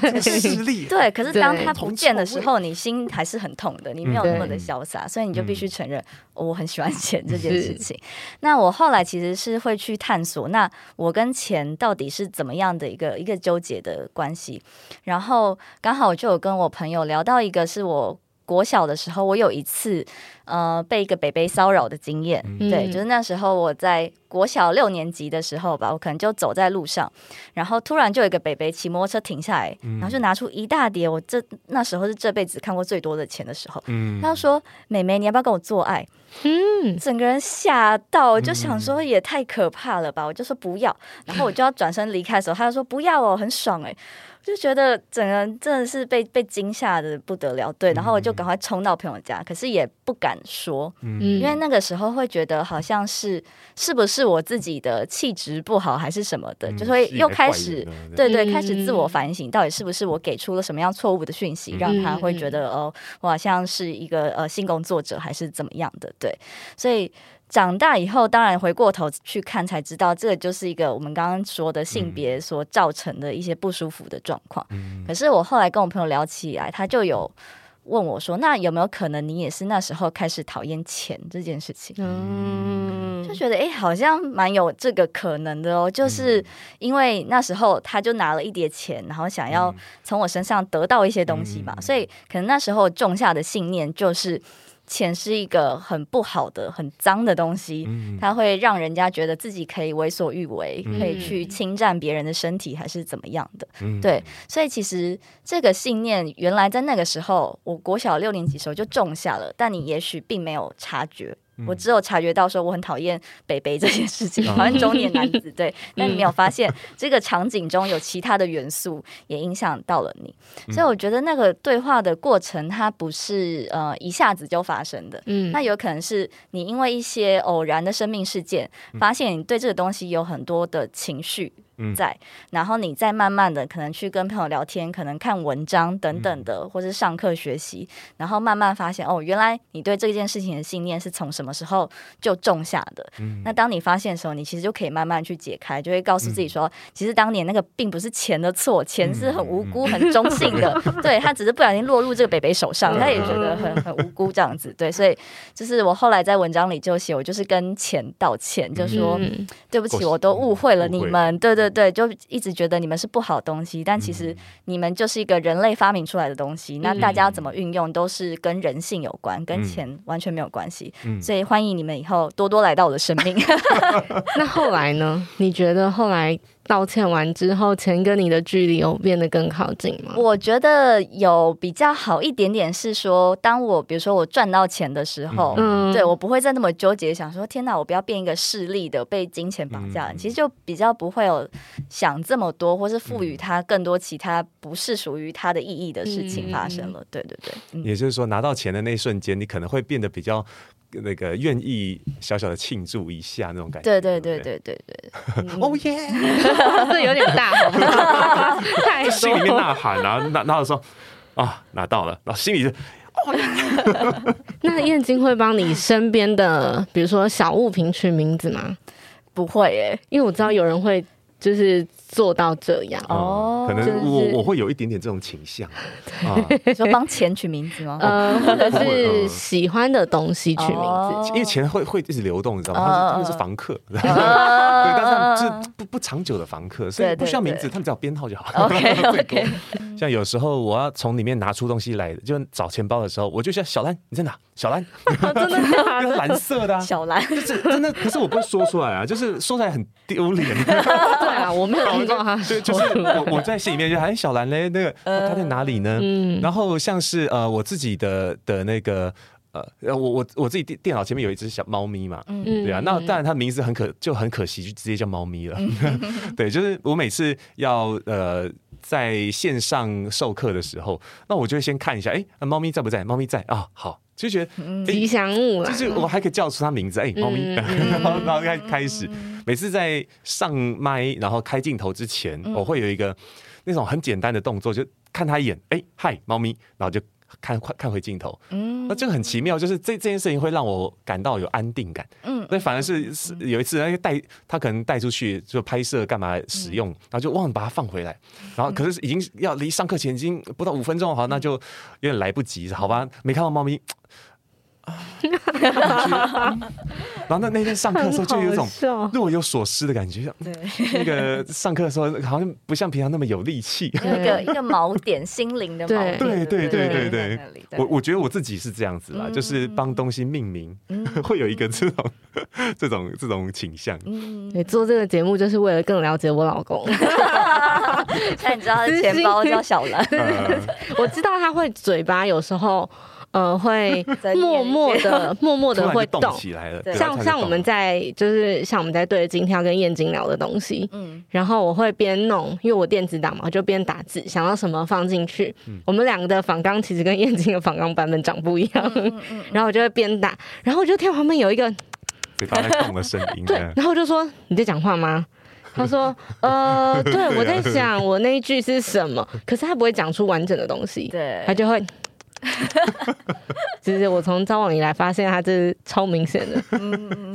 Speaker 1: 对，可是当他不见的时候，你心还是很痛的，你没有那么的潇洒，所以你就必须承认、哦、我很喜欢钱这件事情。那我后来其实是会去探索，那我跟钱到底是怎么样的一个一个纠结的关系？然后刚好我就有跟我朋友聊到一个是我。国小的时候，我有一次，呃，被一个北北骚扰的经验。嗯、对，就是那时候我在国小六年级的时候吧，我可能就走在路上，然后突然就有一个北北骑摩托车停下来，嗯、然后就拿出一大叠，我这那时候是这辈子看过最多的钱的时候。嗯、他说：“妹妹，你要不要跟我做爱？”嗯，整个人吓到，就想说也太可怕了吧，我就说不要，然后我就要转身离开的时候，他就说不要哦，很爽哎。就觉得整个人真的是被被惊吓的不得了，对，然后我就赶快冲到朋友家，可是也不敢说，嗯，因为那个时候会觉得好像是是不是我自己的气质不好还是什么的，嗯、就会又开始对，对对，开始自我反省，到底是不是我给出了什么样错误的讯息，让他会觉得哦，我好像是一个呃性工作者还是怎么样的，对，所以。长大以后，当然回过头去看才知道，这个就是一个我们刚刚说的性别所造成的一些不舒服的状况。嗯、可是我后来跟我朋友聊起来，他就有问我说：“那有没有可能你也是那时候开始讨厌钱这件事情？”嗯，就觉得哎、欸，好像蛮有这个可能的哦。就是因为那时候他就拿了一叠钱，然后想要从我身上得到一些东西嘛，所以可能那时候种下的信念就是。钱是一个很不好的、很脏的东西，它会让人家觉得自己可以为所欲为，可以去侵占别人的身体，还是怎么样的？对，所以其实这个信念原来在那个时候，我国小六年级时候就种下了，但你也许并没有察觉。我只有察觉到说我很讨厌北北这件事情，*laughs* 讨厌中年男子，对，*laughs* 但你没有发现这个场景中有其他的元素也影响到了你，所以我觉得那个对话的过程它不是呃一下子就发生的，嗯，那有可能是你因为一些偶然的生命事件，发现你对这个东西有很多的情绪。在，然后你再慢慢的可能去跟朋友聊天，可能看文章等等的，或是上课学习，然后慢慢发现哦，原来你对这件事情的信念是从什么时候就种下的。那当你发现的时候，你其实就可以慢慢去解开，就会告诉自己说，其实当年那个并不是钱的错，钱是很无辜、很中性的，*laughs* 对，他只是不小心落入这个北北手上，他也觉得很很无辜这样子。对，所以就是我后来在文章里就写，我就是跟钱道歉，就说对不起，我都误会了你们，对对。对对，就一直觉得你们是不好的东西，但其实你们就是一个人类发明出来的东西。嗯、那大家怎么运用都是跟人性有关，跟钱完全没有关系。嗯、所以欢迎你们以后多多来到我的生命。*laughs*
Speaker 3: 那后来呢？你觉得后来？道歉完之后，钱跟你的距离有变得更靠近吗？
Speaker 1: 我觉得有比较好一点点，是说，当我比如说我赚到钱的时候，嗯，对我不会再那么纠结，想说天哪，我不要变一个势利的被金钱绑架。嗯、其实就比较不会有想这么多，或是赋予他更多其他不是属于他的意义的事情发生了。嗯、对对对，嗯、
Speaker 2: 也就是说，拿到钱的那一瞬间，你可能会变得比较。那个愿意小小的庆祝一下那种感觉，
Speaker 1: 对对对对？对对，
Speaker 2: 哦耶，*laughs*
Speaker 3: 这有点大，
Speaker 2: 太 *laughs* 心里面呐喊啊，拿拿的时候啊拿到了，然后心里就，哦、*laughs*
Speaker 3: 那燕京会帮你身边的，比如说小物品取名字吗？
Speaker 1: 不会耶，
Speaker 3: 因为我知道有人会。就是做到这样。
Speaker 2: 哦，可能我我会有一点点这种倾向，*laughs*
Speaker 1: 啊，说帮钱取名字吗？
Speaker 3: 呃，*laughs* 或者是喜欢的东西取名字，
Speaker 2: 因为钱会会一直流动，你知道吗？他们是房客，*laughs* 对，但是是不不长久的房客，所以不需要名字，他们只要编号就好。
Speaker 1: OK OK。
Speaker 2: 像有时候我要从里面拿出东西来，就找钱包的时候，我就像小兰，你在哪？小兰，*laughs*
Speaker 3: 真的是
Speaker 2: 蓝色的
Speaker 1: 小兰，
Speaker 2: 就是真的，可是我不会说出来啊，就是说出来很丢脸。*laughs*
Speaker 3: 对啊，我没有 *laughs* 听到他。
Speaker 2: 对，就是我我在心里面就哎，小兰嘞，那个他在哪里呢？嗯，然后像是呃我自己的的那个呃我我我自己电电脑前面有一只小猫咪嘛，嗯，对啊，那当然它名字很可就很可惜，就直接叫猫咪了。对，就是我每次要呃。在线上授课的时候，那我就会先看一下，哎、欸，猫咪在不在？猫咪在？啊，好，就觉得
Speaker 3: 吉祥物了，
Speaker 2: 就是我还可以叫出它名字，哎、欸，猫咪，嗯、*laughs* 然后然后开开始，每次在上麦然后开镜头之前，我会有一个那种很简单的动作，就看它一眼，哎、欸，嗨，猫咪，然后就。看，快看回镜头。嗯，那这个很奇妙，就是这这件事情会让我感到有安定感。嗯，那反而是是有一次，那个带他可能带出去就拍摄干嘛使用，然后就忘了把它放回来。然后可是已经要离上课前已经不到五分钟，好，那就有点来不及，好吧？没看到猫咪。*laughs* 然后那那天上课的时候就有一种若有所思的感觉，对，那个上课的时候好像不像平常那么有力气，
Speaker 1: 一个一个锚点，心灵的 *laughs* 锚点，
Speaker 2: 对对对对对。我我觉得我自己是这样子啦，就是帮东西命名，会有一个这种 *laughs* 这种这种倾向。
Speaker 3: 对，做这个节目就是为了更了解我老公。
Speaker 1: 那你知道他的钱包叫小兰？
Speaker 3: 我知道他会嘴巴有时候。呃，会 *laughs* 默默的、默默的会动
Speaker 2: 起来了。
Speaker 3: 像像我们在就是像我们在对着今天要跟燕京聊的东西，嗯，然后我会边弄，因为我电子档嘛，就边打字，想到什么放进去。我们两个的仿钢其实跟燕京的仿钢版本长不一样，*laughs* 然后我就会边打，然后我就听旁边有一个
Speaker 2: 嘴巴在动的声音，
Speaker 3: 对，然后我就说你在讲话吗？他说呃，*laughs* 对，我在想我那一句是什么，可是他不会讲出完整的东西，对，他就会。*laughs* 其实我从交往以来发现他这是超明显的，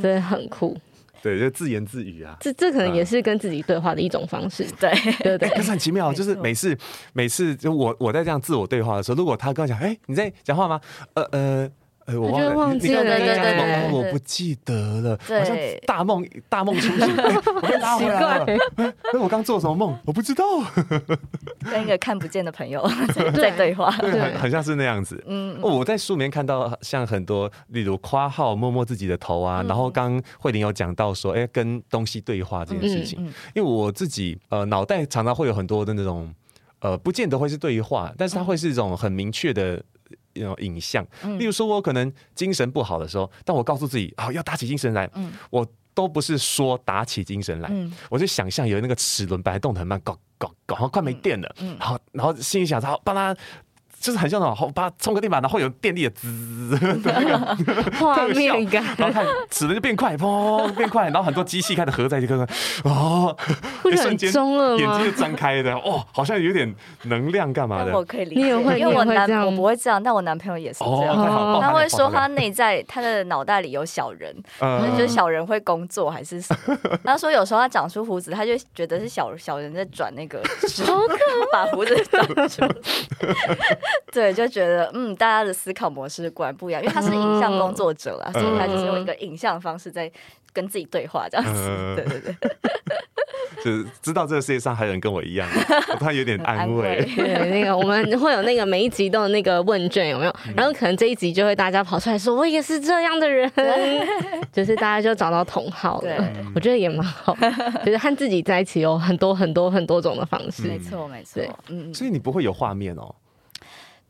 Speaker 3: 真的很酷。
Speaker 2: 对，就自言自语啊。
Speaker 3: 这这可能也是跟自己对话的一种方式。
Speaker 1: 对
Speaker 3: 对对。
Speaker 2: 可是很奇妙，就是每次每次就我我在这样自我对话的时候，如果他跟我讲，哎，你在讲话吗？呃呃。
Speaker 3: 我忘了，忘记了，对对对，
Speaker 2: 我不记得了，好像大梦大梦初醒，*laughs* 我被拉回来了。那我刚做什么梦？我不知道。
Speaker 1: 跟一个看不见的朋友 *laughs* 在对话，
Speaker 2: 对，很像是那样子。嗯，我在书里面看到像很多，例如夸号摸摸自己的头啊，然后刚慧玲有讲到说，哎，跟东西对话这件事情，因为我自己呃脑袋常常会有很多的那种呃，不见得会是对话，但是它会是一种很明确的。那种影像，例如说，我可能精神不好的时候，但我告诉自己啊，要打起精神来，我都不是说打起精神来，我就想象有那个齿轮本来动得很慢，搞搞搞，好像快没电了，然后然后心里想着，帮他。就是很像那种，好，把它充个电板，然后有电力的滋的那个 *laughs*
Speaker 3: 画面感，
Speaker 2: 然后看齿轮就变快，砰变快，然后很多机器开始合在一起，哦，*laughs* 一瞬间眼睛就张开的，哦，好像有点能量干嘛的。
Speaker 1: 我可以理解，因为我男我不会这样，但我男朋友也是这样，他会说他内在他的脑袋里有小人，就是小人会工作还是什么？他说有时候他长出胡子，他就觉得是小小人在转那个，*laughs*
Speaker 3: 好可
Speaker 1: 把胡子长出。来。*laughs* 对，就觉得嗯，大家的思考模式果然不一样，因为他是影像工作者啦，所以他就是用一个影像的方式在跟自己对话，这样子。对对对，*laughs*
Speaker 2: 就是知道这个世界上还有人跟我一样，我突然有点安慰。
Speaker 3: 对，那个我们会有那个每一集都有那个问卷，有没有？然后可能这一集就会大家跑出来说，我也是这样的人，*laughs* 就是大家就找到同好了。我觉得也蛮好，就是和自己在一起有很多很多很多种的方式。
Speaker 1: 没错，没错。
Speaker 2: 嗯，所以你不会有画面哦。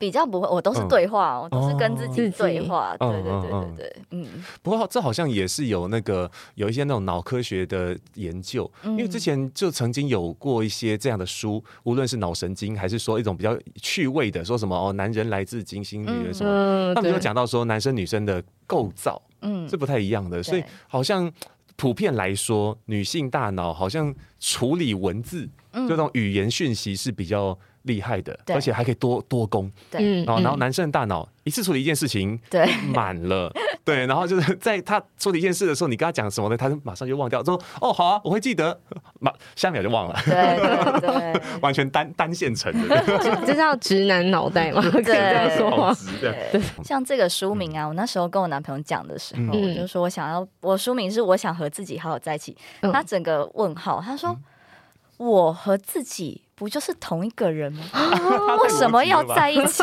Speaker 1: 比较不会，我都是对话，我都是跟自己对话。对对对对对，嗯。
Speaker 2: 不过这好像也是有那个有一些那种脑科学的研究，因为之前就曾经有过一些这样的书，无论是脑神经还是说一种比较趣味的，说什么哦，男人来自金星，女人什么，他们就讲到说男生女生的构造，嗯，是不太一样的，所以好像普遍来说，女性大脑好像处理文字，这种语言讯息是比较。厉害的，而且还可以多多功，对，然后然后男生的大脑一次处理一件事情，对，满了，*laughs* 对，然后就是在他处理一件事的时候，你跟他讲什么呢？他就马上就忘掉，说哦好啊，我会记得，*laughs* 马下一秒就忘了，
Speaker 1: 对对，*laughs*
Speaker 2: 完全单单线程的，
Speaker 3: 这叫直男脑袋吗？对，
Speaker 1: 说对，像这个书名啊，我那时候跟我男朋友讲的时候，我就说我想要，我书名是我想和自己好好在一起，他整个问号，他说我和自己。不就是同一个人吗？*laughs* 为什么要在一起？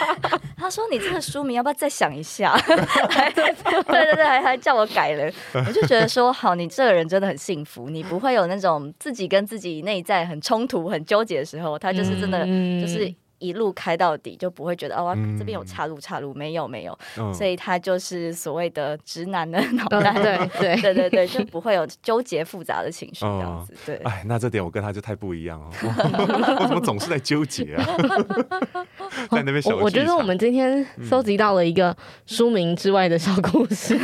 Speaker 1: *laughs* 他说：“你这个书名要不要再想一下？”对 *laughs* 对对，还还叫我改了。我就觉得说，好，你这个人真的很幸福，你不会有那种自己跟自己内在很冲突、很纠结的时候。他就是真的，就是。一路开到底，就不会觉得哦，这边有岔路，岔路没有没有，所以他就是所谓的直男的脑袋，对对对 *laughs* 对对，就不会有纠结复杂的情绪这样子。对，
Speaker 2: 哎，那这点我跟他就太不一样哦，*laughs* 我怎么总是在纠结啊？*laughs* 在那边小，
Speaker 3: 我觉得我们今天搜集到了一个书名之外的小故事，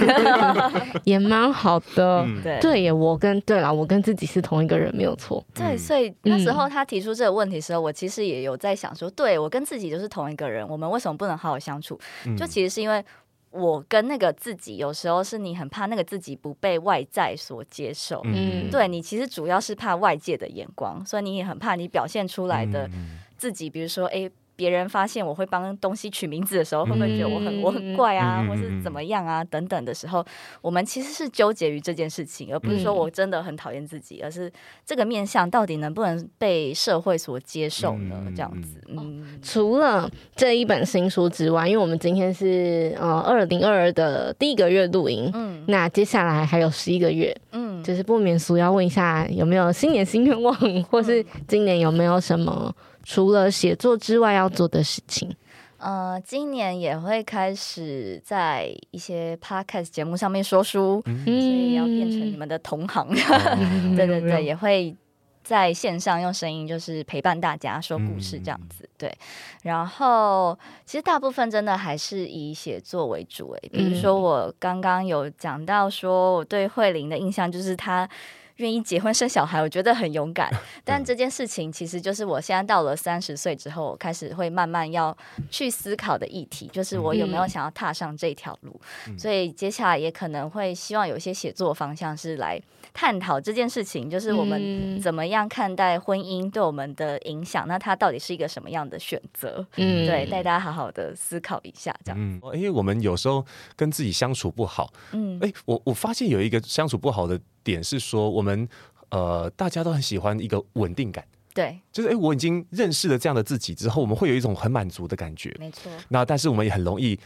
Speaker 3: 也蛮好的。对对耶，我跟对了，我跟自己是同一个人，没有错。
Speaker 1: 对，所以那时候他提出这个问题的时候，我其实也有在想说。对，我跟自己就是同一个人，我们为什么不能好好相处？就其实是因为我跟那个自己，有时候是你很怕那个自己不被外在所接受。嗯，对，你其实主要是怕外界的眼光，所以你也很怕你表现出来的自己，比如说，哎。别人发现我会帮东西取名字的时候，会不会觉得我很我很怪啊，或是怎么样啊等等的时候，我们其实是纠结于这件事情，而不是说我真的很讨厌自己，而是这个面相到底能不能被社会所接受呢？这样子。嗯，
Speaker 3: 除了这一本新书之外，因为我们今天是呃二零二二的第一个月录音，嗯，那接下来还有十一个月，嗯，就是不免俗要问一下有没有新年新愿望，或是今年有没有什么？除了写作之外要做的事情，
Speaker 1: 呃，今年也会开始在一些 podcast 节目上面说书，嗯、所以要变成你们的同行。嗯、*laughs* 对对对，也会在线上用声音就是陪伴大家说故事这样子。嗯、对，然后其实大部分真的还是以写作为主诶，比如说我刚刚有讲到说我对慧玲的印象就是她。愿意结婚生小孩，我觉得很勇敢。*laughs* 但这件事情其实就是我现在到了三十岁之后，我开始会慢慢要去思考的议题，就是我有没有想要踏上这条路。嗯、所以接下来也可能会希望有些写作方向是来探讨这件事情，就是我们怎么样看待婚姻对我们的影响，那它到底是一个什么样的选择？嗯，对，带大家好好的思考一下，这样。嗯，
Speaker 2: 因为我们有时候跟自己相处不好，嗯，哎，我我发现有一个相处不好的点是说，我们呃大家都很喜欢一个稳定感，
Speaker 1: 对，
Speaker 2: 就是哎，我已经认识了这样的自己之后，我们会有一种很满足的感觉，
Speaker 1: 没错。
Speaker 2: 那但是我们也很容易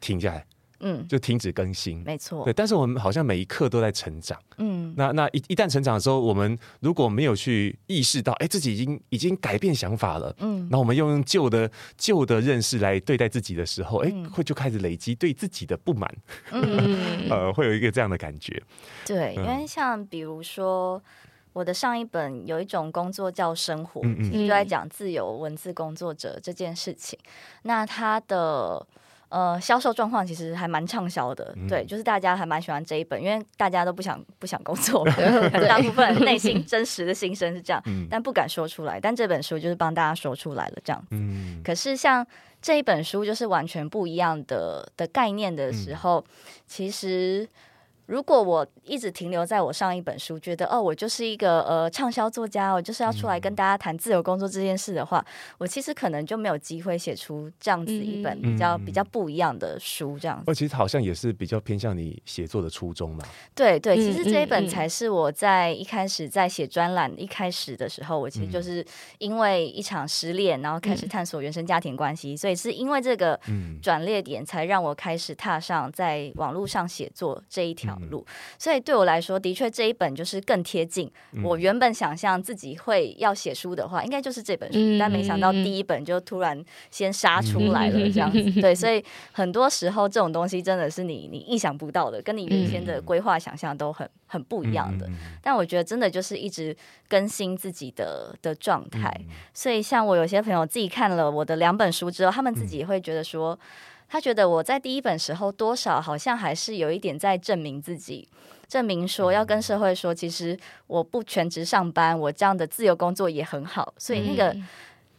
Speaker 2: 停下来。嗯，就停止更新，
Speaker 1: 没错。
Speaker 2: 对，但是我们好像每一刻都在成长。嗯，那那一一旦成长的时候，我们如果没有去意识到，哎，自己已经已经改变想法了。嗯，那我们又用旧的旧的认识来对待自己的时候，哎，会就开始累积对自己的不满。嗯，*laughs* 呃，会有一个这样的感觉。
Speaker 1: 对，因为像比如说我的上一本有一种工作叫生活，嗯嗯，就在讲自由文字工作者这件事情。那他的。呃，销售状况其实还蛮畅销的，嗯、对，就是大家还蛮喜欢这一本，因为大家都不想不想工作 *laughs* *laughs* 大部分内心真实的心声是这样，嗯、但不敢说出来。但这本书就是帮大家说出来了，这样子。嗯、可是像这一本书，就是完全不一样的的概念的时候，嗯、其实。如果我一直停留在我上一本书，觉得哦，我就是一个呃畅销作家，我就是要出来跟大家谈自由工作这件事的话，我其实可能就没有机会写出这样子一本比较、嗯、比较不一样的书，这样子。
Speaker 2: 哦，其实好像也是比较偏向你写作的初衷嘛。
Speaker 1: 对对，其实这一本才是我在一开始在写专栏一开始的时候，我其实就是因为一场失恋，然后开始探索原生家庭关系，所以是因为这个转捩点，才让我开始踏上在网络上写作这一条。路，所以对我来说，的确这一本就是更贴近我原本想象自己会要写书的话，应该就是这本书。但没想到第一本就突然先杀出来了，这样子。*laughs* 对，所以很多时候这种东西真的是你你意想不到的，跟你原先的规划想象都很很不一样的。但我觉得真的就是一直更新自己的的状态。所以像我有些朋友自己看了我的两本书之后，他们自己也会觉得说。他觉得我在第一本时候多少好像还是有一点在证明自己，证明说要跟社会说，其实我不全职上班，我这样的自由工作也很好，所以那个。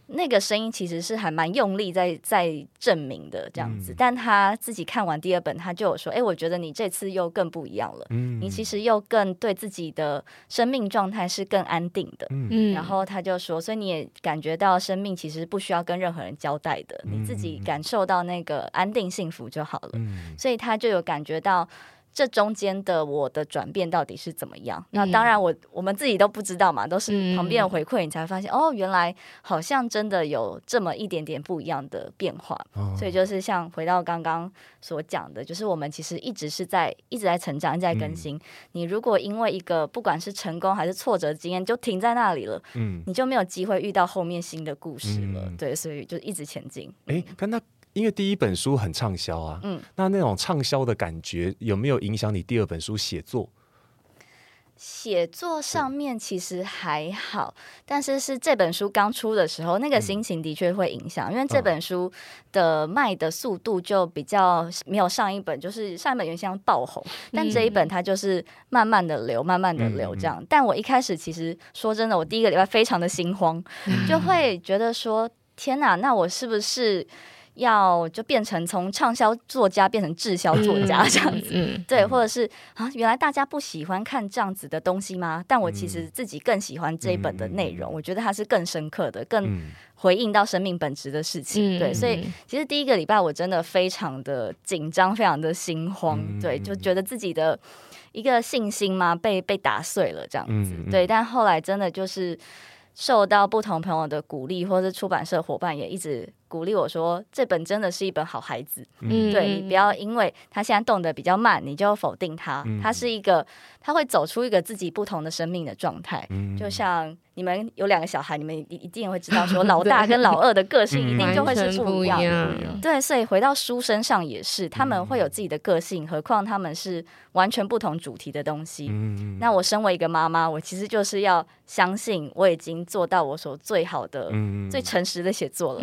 Speaker 1: 那个声音其实是还蛮用力在在证明的这样子，嗯、但他自己看完第二本，他就有说：“哎，我觉得你这次又更不一样了，嗯、你其实又更对自己的生命状态是更安定的。嗯”然后他就说：“所以你也感觉到生命其实不需要跟任何人交代的，嗯、你自己感受到那个安定幸福就好了。嗯”所以他就有感觉到。这中间的我的转变到底是怎么样？那当然我，我我们自己都不知道嘛，都是旁边的回馈，你才发现、嗯、哦，原来好像真的有这么一点点不一样的变化。哦、所以就是像回到刚刚所讲的，就是我们其实一直是在一直在成长，一直在更新。嗯、你如果因为一个不管是成功还是挫折经验就停在那里了，嗯，你就没有机会遇到后面新的故事了。嗯、对，所以就一直前进。
Speaker 2: 哎，跟他。因为第一本书很畅销啊，嗯，那那种畅销的感觉有没有影响你第二本书写作？
Speaker 1: 写作上面其实还好，但是是这本书刚出的时候，那个心情的确会影响，因为这本书的卖的速度就比较没有上一本，就是上一本原先爆红，但这一本它就是慢慢的流，慢慢的流这样。但我一开始其实说真的，我第一个礼拜非常的心慌，就会觉得说天哪，那我是不是？要就变成从畅销作家变成滞销作家这样子，*laughs* 对，或者是啊，原来大家不喜欢看这样子的东西吗？但我其实自己更喜欢这一本的内容，嗯、我觉得它是更深刻的，更回应到生命本质的事情。嗯、对，所以其实第一个礼拜我真的非常的紧张，非常的心慌，嗯、对，就觉得自己的一个信心嘛被被打碎了这样子。嗯、对，但后来真的就是受到不同朋友的鼓励，或者是出版社伙伴也一直。鼓励我说：“这本真的是一本好孩子，嗯，对，你不要因为他现在动得比较慢，你就否定他。嗯，他是一个，他会走出一个自己不同的生命的状态，嗯，就像。”你们有两个小孩，你们一一定会知道，说老大跟老二的个性一定就会是不一样的。对，所以回到书身上也是，他们会有自己的个性，何况他们是完全不同主题的东西。那我身为一个妈妈，我其实就是要相信，我已经做到我所最好的、最诚实的写作了。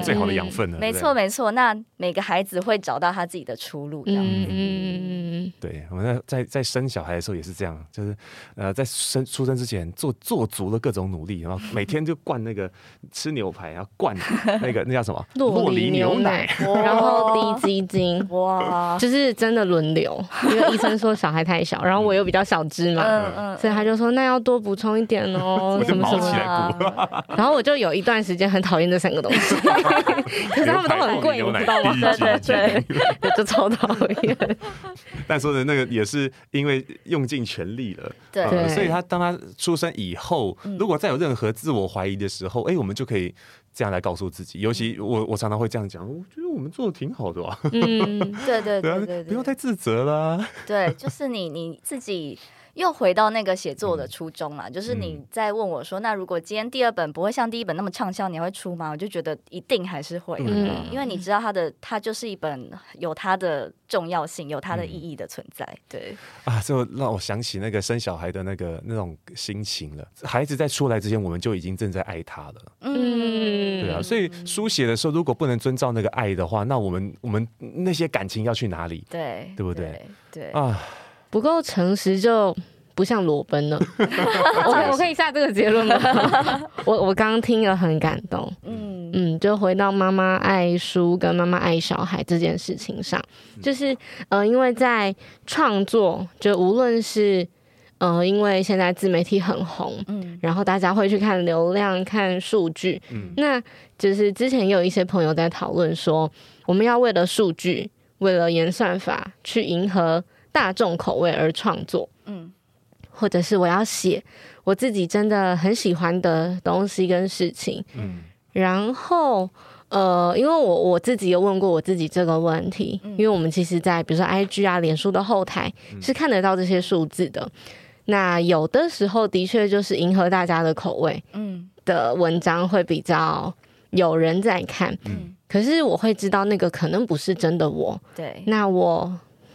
Speaker 2: 最好的养分了。
Speaker 1: 没错，没错。那每个孩子会找到他自己的出路，嗯嗯嗯。
Speaker 2: 对，我们在在在生小孩的时候也是这样，就是呃，在生出生之前做做足了各种努力，然后每天就灌那个吃牛排，然后灌那个那叫什么？*laughs*
Speaker 3: 酪梨牛奶，*laughs* 然后滴鸡精，哇，就是真的轮流，因为医生说小孩太小，然后我又比较小只嘛，嗯嗯，所以他就说那要多补充一点哦，什么什么，*laughs* 然后我就有一段时间很讨厌这三个东西，*laughs* 可是他们都很贵，你知道吗？对对对，*laughs* 就超讨厌。*laughs*
Speaker 2: 但说的那个也是因为用尽全力了，
Speaker 1: 对，
Speaker 2: 所以他当他出生以后，如果再有任何自我怀疑的时候，哎，我们就可以这样来告诉自己。尤其我我常常会这样讲，我觉得我们做的挺好的吧。
Speaker 1: 嗯，对对对对，
Speaker 2: 不用太自责啦。
Speaker 1: 对，就是你你自己。又回到那个写作的初衷了，嗯、就是你在问我说，嗯、那如果今天第二本不会像第一本那么畅销，你会出吗？我就觉得一定还是会，嗯、因为你知道它的，它就是一本有它的重要性、有它的意义的存在。对
Speaker 2: 啊，这让我想起那个生小孩的那个那种心情了。孩子在出来之前，我们就已经正在爱他了。嗯，对啊，所以书写的时候，如果不能遵照那个爱的话，那我们我们那些感情要去哪里？
Speaker 1: 对，
Speaker 2: 对不对？
Speaker 1: 对，对
Speaker 2: 啊。
Speaker 3: 不够诚实就不像裸奔了。*laughs* 我我可以下这个结论吗？*laughs* 我我刚刚听了很感动。嗯嗯，就回到妈妈爱书跟妈妈爱小孩这件事情上，就是呃，因为在创作，就无论是呃，因为现在自媒体很红，嗯，然后大家会去看流量、看数据，嗯，那就是之前也有一些朋友在讨论说，我们要为了数据，为了演算法去迎合。大众口味而创作，嗯，或者是我要写我自己真的很喜欢的东西跟事情，嗯，然后呃，因为我我自己有问过我自己这个问题，嗯，因为我们其实，在比如说 IG 啊、脸书的后台是看得到这些数字的，嗯，那有的时候的确就是迎合大家的口味，嗯，的文章会比较有人在看，嗯，可是我会知道那个可能不是真的我，
Speaker 1: 对，
Speaker 3: 那我。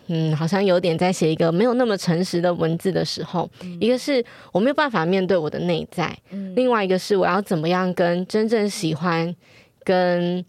Speaker 3: 嗯，好像有点在写一个没有那么诚实的文字的时候，嗯、一个是我没有办法面对我的内在，嗯、另外一个是我要怎么样跟真正喜欢跟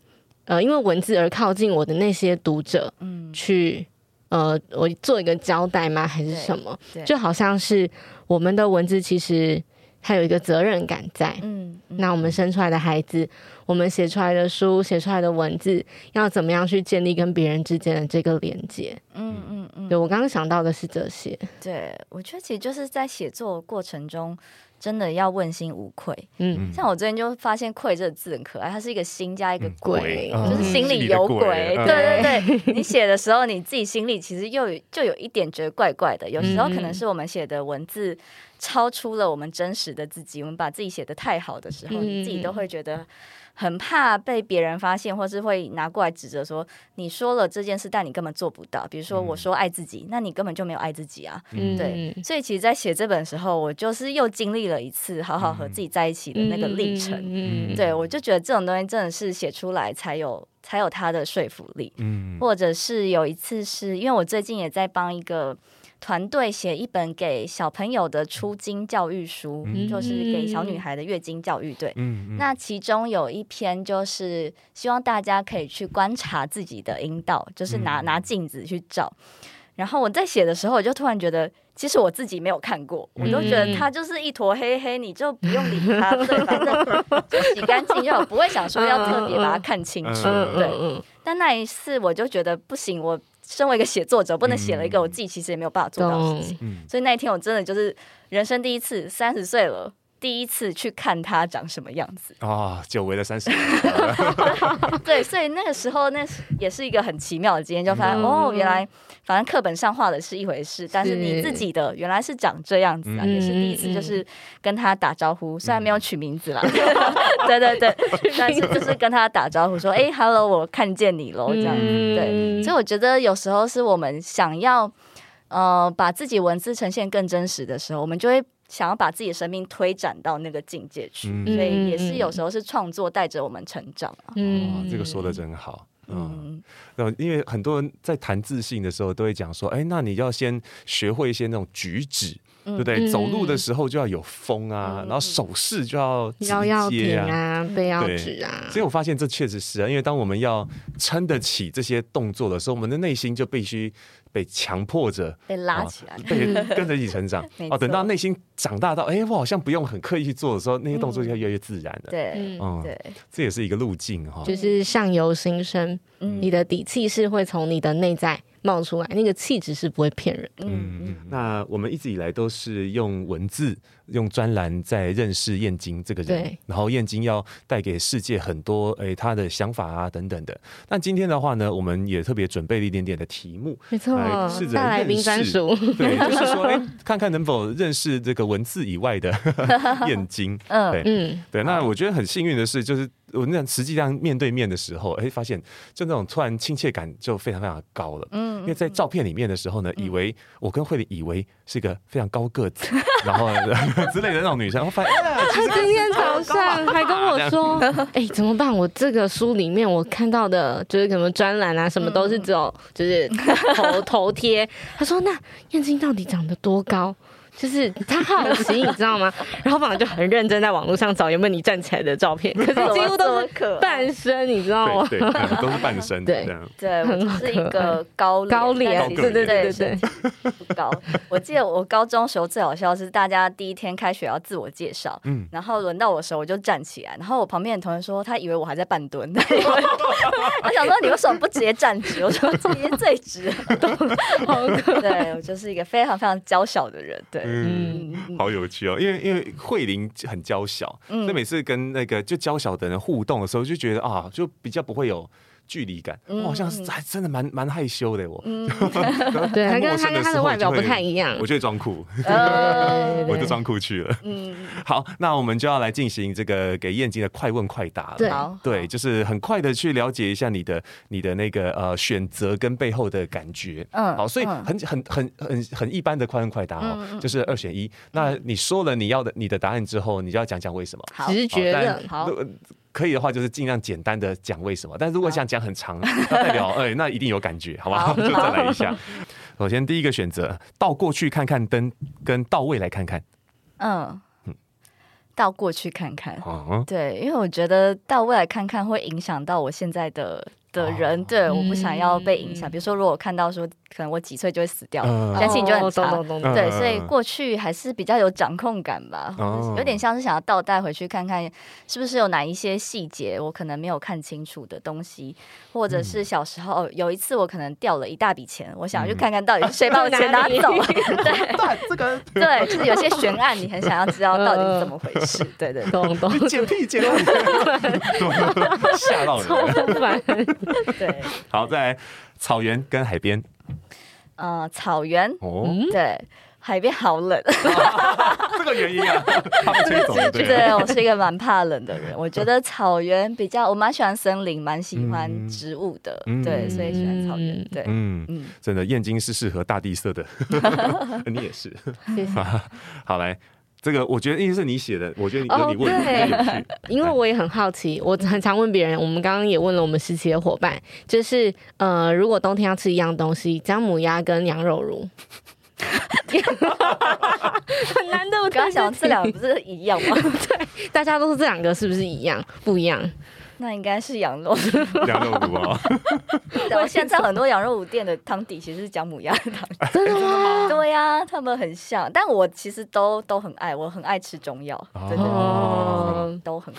Speaker 3: 呃因为文字而靠近我的那些读者，嗯，去呃我做一个交代吗？还是什么？就好像是我们的文字其实。它有一个责任感在，嗯，嗯，那我们生出来的孩子，我们写出来的书，写出来的文字，要怎么样去建立跟别人之间的这个连接？嗯嗯嗯，对，我刚刚想到的是这些。
Speaker 1: 对，我觉得其实就是在写作过程中，真的要问心无愧。嗯，像我最近就发现“愧”这个字很可爱，它是一个心加一个鬼，嗯、就是心里有鬼。嗯、对对对，你写的时候，你自己心里其实又有就有一点觉得怪怪的。有时候可能是我们写的文字。超出了我们真实的自己，我们把自己写的太好的时候，你自己都会觉得很怕被别人发现，或是会拿过来指责说，你说了这件事，但你根本做不到。比如说我说爱自己，那你根本就没有爱自己啊。嗯，对。所以其实，在写这本的时候，我就是又经历了一次好好和自己在一起的那个历程。嗯，对，我就觉得这种东西真的是写出来才有才有它的说服力。嗯，或者是有一次是因为我最近也在帮一个。团队写一本给小朋友的出经教育书，嗯、就是给小女孩的月经教育。对，那其中有一篇就是希望大家可以去观察自己的阴道，就是拿、嗯、拿镜子去照。然后我在写的时候，我就突然觉得，其实我自己没有看过，我都觉得它就是一坨黑黑，你就不用理它，对，反正 *laughs* 就洗干净就好，不会想说要特别把它看清楚。对，但那一次我就觉得不行，我。身为一个写作者，不能写了一个我自己其实也没有办法做到的事情，嗯、所以那一天我真的就是人生第一次，三十岁了。第一次去看他长什么样子。啊、
Speaker 2: 哦，久违的三十
Speaker 1: 年。*laughs* 对，所以那个时候那也是一个很奇妙的经验，就发现、嗯、哦，原来反正课本上画的是一回事，但是你自己的原来是长这样子啊，嗯、也是第一次就是跟他打招呼，嗯、虽然没有取名字啦，嗯、*laughs* 对对对，但是就是跟他打招呼说，*laughs* 哎，Hello，我看见你喽，这样子，嗯、对，所以我觉得有时候是我们想要呃把自己文字呈现更真实的时候，我们就会。想要把自己的生命推展到那个境界去，嗯、所以也是有时候是创作带着我们成长啊。
Speaker 2: 嗯、哦，这个说的真好。嗯，嗯，因为很多人在谈自信的时候，都会讲说，哎，那你要先学会一些那种举止。对不对？走路的时候就要有风啊，然后手势就要
Speaker 3: 腰要挺啊，背要直啊。
Speaker 2: 所以我发现这确实是啊，因为当我们要撑得起这些动作的时候，我们的内心就必须被强迫着
Speaker 1: 被拉起来，
Speaker 2: 被跟着一起成长。*laughs* 哦，等到内心长大到，哎，我好像不用很刻意去做的时候，那些动作就越来越自然了。
Speaker 1: 对，嗯，对，
Speaker 2: 这也是一个路径哈，
Speaker 3: 就是相由心生，你的底气是会从你的内在冒出来，那个气质是不会骗人的。
Speaker 2: 嗯嗯，那我们一直以来都是用文字、用专栏在认识燕京这个人，对。然后燕京要带给世界很多诶他的想法啊等等的。那今天的话呢，我们也特别准备了一点点的题目，
Speaker 3: 没错，来试着带来冰专属，*laughs*
Speaker 2: 对，就是说，哎，*laughs* 看看能否认识这个文字以外的 *laughs* 燕京。嗯对嗯，对。那我觉得很幸运的是，就是。我那实际上面对面的时候，哎，发现就那种突然亲切感就非常非常高了。嗯，因为在照片里面的时候呢，以为我跟慧玲以为是一个非常高个子，*laughs* 然后 *laughs* 之类的那种女生，我发现 *laughs*
Speaker 3: 她今天早上还跟我说，哎，怎么办？我这个书里面我看到的就是什么专栏啊，什么都是只有就是头头贴。她说：“那燕青到底长得多高？”就是他好奇，你知道吗？*laughs* 然后反正就很认真在网络上找有没有你站起来的照片，*laughs* 可是几乎都是半身，你知道吗？
Speaker 2: 对，对，*laughs* 都是半身。
Speaker 1: 对对，我是一个高
Speaker 3: 高脸，对对对对对，
Speaker 1: 不高。我记得我高中时候最好笑是，大家第一天开学要自我介绍，嗯，然后轮到我的时候我就站起来，然后我旁边的同学说他以为我还在半蹲，我想说你为什么不直接站直？我说直接最直，好可对，我就是一个非常非常娇小的人，对。
Speaker 2: 嗯，好有趣哦，因为因为慧玲很娇小，嗯、所以每次跟那个就娇小的人互动的时候，就觉得啊，就比较不会有。距离感，我好像是还真的蛮蛮害羞的我。*laughs*
Speaker 3: 对，他跟他跟他的外表不太一样。
Speaker 2: 我就装酷，*laughs* 我就装酷去了。嗯，好，那我们就要来进行这个给燕京的快问快答了。对，就是很快的去了解一下你的你的那个呃选择跟背后的感觉。嗯，好，所以很很很很很一般的快问快答哦，就是二选一。那你说了你要的你的答案之后，你就要讲讲为什么。
Speaker 3: 直觉的，好。
Speaker 2: 可以的话，就是尽量简单的讲为什么。但如果想讲很长，代表哎，那一定有感觉，好吧好？*laughs* 就再来一下。首先，第一个选择，到过去看看灯，跟到未来看看。
Speaker 1: 嗯，到过去看看。对，因为我觉得到未来看看会影响到我现在的。的人，对，我不想要被影响。比如说，如果我看到说，可能我几岁就会死掉，相信你就很差。对，所以过去还是比较有掌控感吧，有点像是想要倒带回去看看，是不是有哪一些细节我可能没有看清楚的东西，或者是小时候有一次我可能掉了一大笔钱，我想要去看看到底是谁把我钱拿走。*laughs* 对，这个对，就是有些悬案，你很想要知道到底是怎么回事。对对，懂懂。
Speaker 2: 捡屁捡到 *laughs* 吓到人。*laughs*
Speaker 1: 对，
Speaker 2: 好，再来草原跟海边，
Speaker 1: 呃，草原，哦，对，海边好冷，*laughs*
Speaker 2: 这个原因啊，*laughs*
Speaker 1: 对，我是一个蛮怕冷的人，我觉得草原比较，我蛮喜欢森林，蛮喜欢植物的，对，所以喜欢草原，对，嗯。
Speaker 2: 嗯，真的，燕京是适合大地色的，你也是，好来。这个我觉得因为是你写的，我觉得你有你问的很有趣。
Speaker 3: 因为我也很好奇，我很常问别人。我们刚刚也问了我们实习的伙伴，就是呃，如果冬天要吃一样东西，姜母鸭跟羊肉炉，*laughs* 很难的。我刚刚想这两个不是一样吗？*laughs* 对，大家都是这两个，是不是一样？不一样。*laughs*
Speaker 1: 那应该是羊肉，*laughs*
Speaker 2: 羊肉卤啊！
Speaker 1: 我现在很多羊肉卤店的汤底其实是姜母鸭的汤，*laughs* 真的吗？对呀，他们很像，但我其实都都很爱，我很爱吃中药，对对对，都很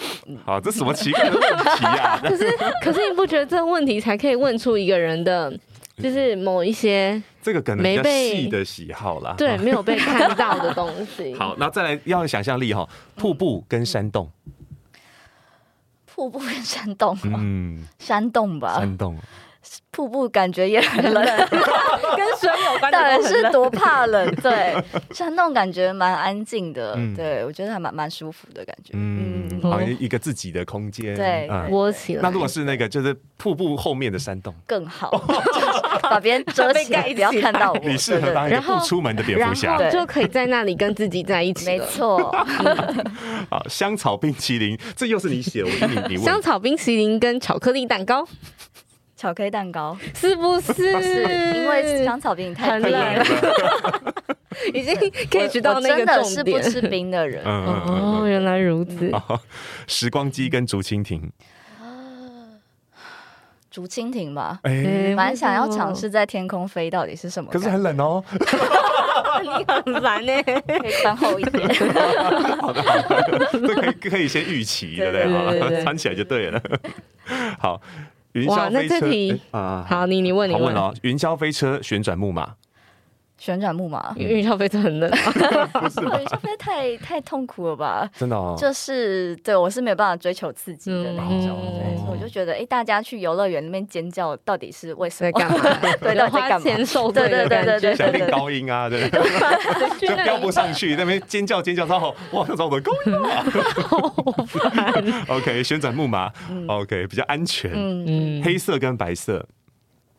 Speaker 2: 好。这什么奇怪的问题啊？
Speaker 3: 可是可是你不觉得这个问题才可以问出一个人的，就是某一些
Speaker 2: 这个可能没被细的喜好啦，
Speaker 3: 对，没有被看到的东西。
Speaker 2: 好，那再来要想象力哈，瀑布跟山洞。
Speaker 1: 瀑布跟山洞，嗯，山洞吧，
Speaker 2: 山洞，
Speaker 1: 瀑布感觉也很冷，*laughs*
Speaker 3: 跟水有关，
Speaker 1: 当然是多怕冷？对，*laughs* 山洞感觉蛮安静的，对我觉得还蛮蛮舒服的感觉，
Speaker 2: 嗯，好像一个自己的空间，
Speaker 1: 对，窝起来。
Speaker 2: 那如果是那个就是瀑布后面的山洞，
Speaker 1: 更好，*laughs* *laughs* 把别人遮起来，不要看到我。*laughs*
Speaker 2: 你适合当一个不出门的蝙蝠侠，
Speaker 3: 就可以在那里跟自己在一起。
Speaker 1: 没错。*laughs*
Speaker 2: 好，香草冰淇淋，这又是你写，我跟你你问。
Speaker 3: 香草冰淇淋跟巧克力蛋糕，
Speaker 1: 巧克力蛋糕
Speaker 3: 是不是？
Speaker 1: 因为香草冰太冷了，
Speaker 3: 已经可以知道那个重点。真的
Speaker 1: 是不吃冰的人。
Speaker 3: 哦，原来如此。
Speaker 2: 时光机跟竹蜻蜓。
Speaker 1: 竹蜻蜓吧，
Speaker 2: 哎，
Speaker 1: 蛮想要尝试在天空飞，到底是什么？
Speaker 2: 可是很冷哦，*laughs*
Speaker 3: 你很烦呢，
Speaker 1: 可以穿厚一点。
Speaker 2: 好的，好的，*laughs* 这可以可以先预期，对不对？穿起来就对了。*laughs* 好，云霄飞车
Speaker 3: 啊，好，你你问你
Speaker 2: 问哦，云霄飞车旋转木马。
Speaker 1: 旋转木马，
Speaker 3: 云霄飞车很冷，
Speaker 1: 云霄飞车太太痛苦了吧？
Speaker 2: 真的哦，
Speaker 1: 就是对我是没有办法追求刺激的那种，对，我就觉得，哎，大家去游乐园那边尖叫，到底是为什么？
Speaker 3: 干嘛？*laughs*
Speaker 1: 对，到底在干嘛？对对对对对，
Speaker 2: 想听高音啊，对，就飙不上去，那边尖叫尖叫，然后哇，找我的高音啊！*laughs* *laughs* OK，旋转木马，OK，比较安全，嗯，黑色跟白色。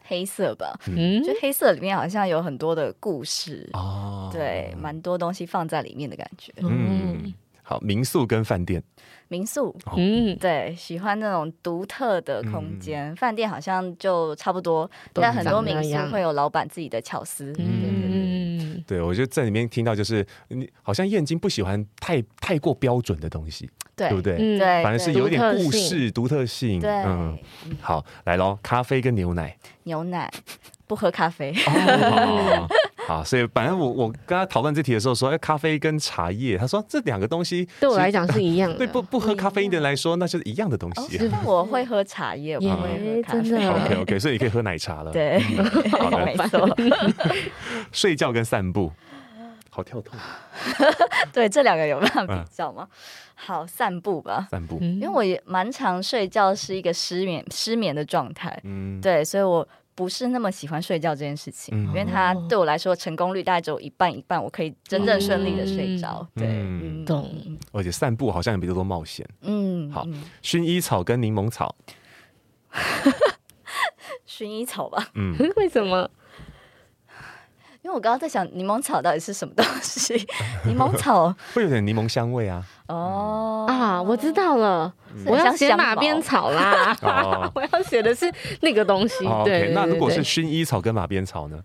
Speaker 1: 黑色吧，嗯，就黑色里面好像有很多的故事。哦，对，蛮多东西放在里面的感觉。
Speaker 2: 嗯，好，民宿跟饭店，
Speaker 1: 民宿，嗯，对，喜欢那种独特的空间。饭店好像就差不多，但很多民宿会有老板自己的巧思。
Speaker 2: 嗯，对，我觉得在里面听到就是你好像燕京不喜欢太太过标准的东西。对不对？
Speaker 1: 对，
Speaker 2: 反而是有一点故事、独特性。对，嗯，好，来喽，咖啡跟牛奶。
Speaker 1: 牛奶，不喝咖啡。
Speaker 2: 好，所以反正我我跟他讨论这题的时候说，哎，咖啡跟茶叶，他说这两个东西
Speaker 3: 对我来讲是一样的。
Speaker 2: 对，不不喝咖啡因的人来说，那就是一样的东西。
Speaker 1: 我会喝茶叶，我不会喝咖啡。
Speaker 3: 真的
Speaker 2: ？OK OK，所以你可以喝奶茶了。
Speaker 1: 对，好的，*laughs* 没错。*laughs*
Speaker 2: 睡觉跟散步。好跳痛，*laughs*
Speaker 1: 对，这两个有办法比较吗？好，散步吧，
Speaker 2: 散步，
Speaker 1: 因为我也蛮常睡觉，是一个失眠失眠的状态，嗯，对，所以我不是那么喜欢睡觉这件事情，因为它对我来说成功率大概只有一半一半，我可以真正顺利的睡着，对，
Speaker 3: 懂。
Speaker 2: 而且散步好像也比较多冒险，嗯，好，薰衣草跟柠檬草，*laughs*
Speaker 1: 薰衣草吧，
Speaker 3: 嗯，*laughs* 为什么？
Speaker 1: 因为我刚刚在想柠檬草到底是什么东西，柠檬草 *laughs*
Speaker 2: 会有点柠檬香味啊。
Speaker 1: 哦
Speaker 3: 啊，我知道了，我要写马鞭草啦。*laughs* 我要写的是那个东西。对，
Speaker 2: 那如果是薰衣草跟马鞭草呢？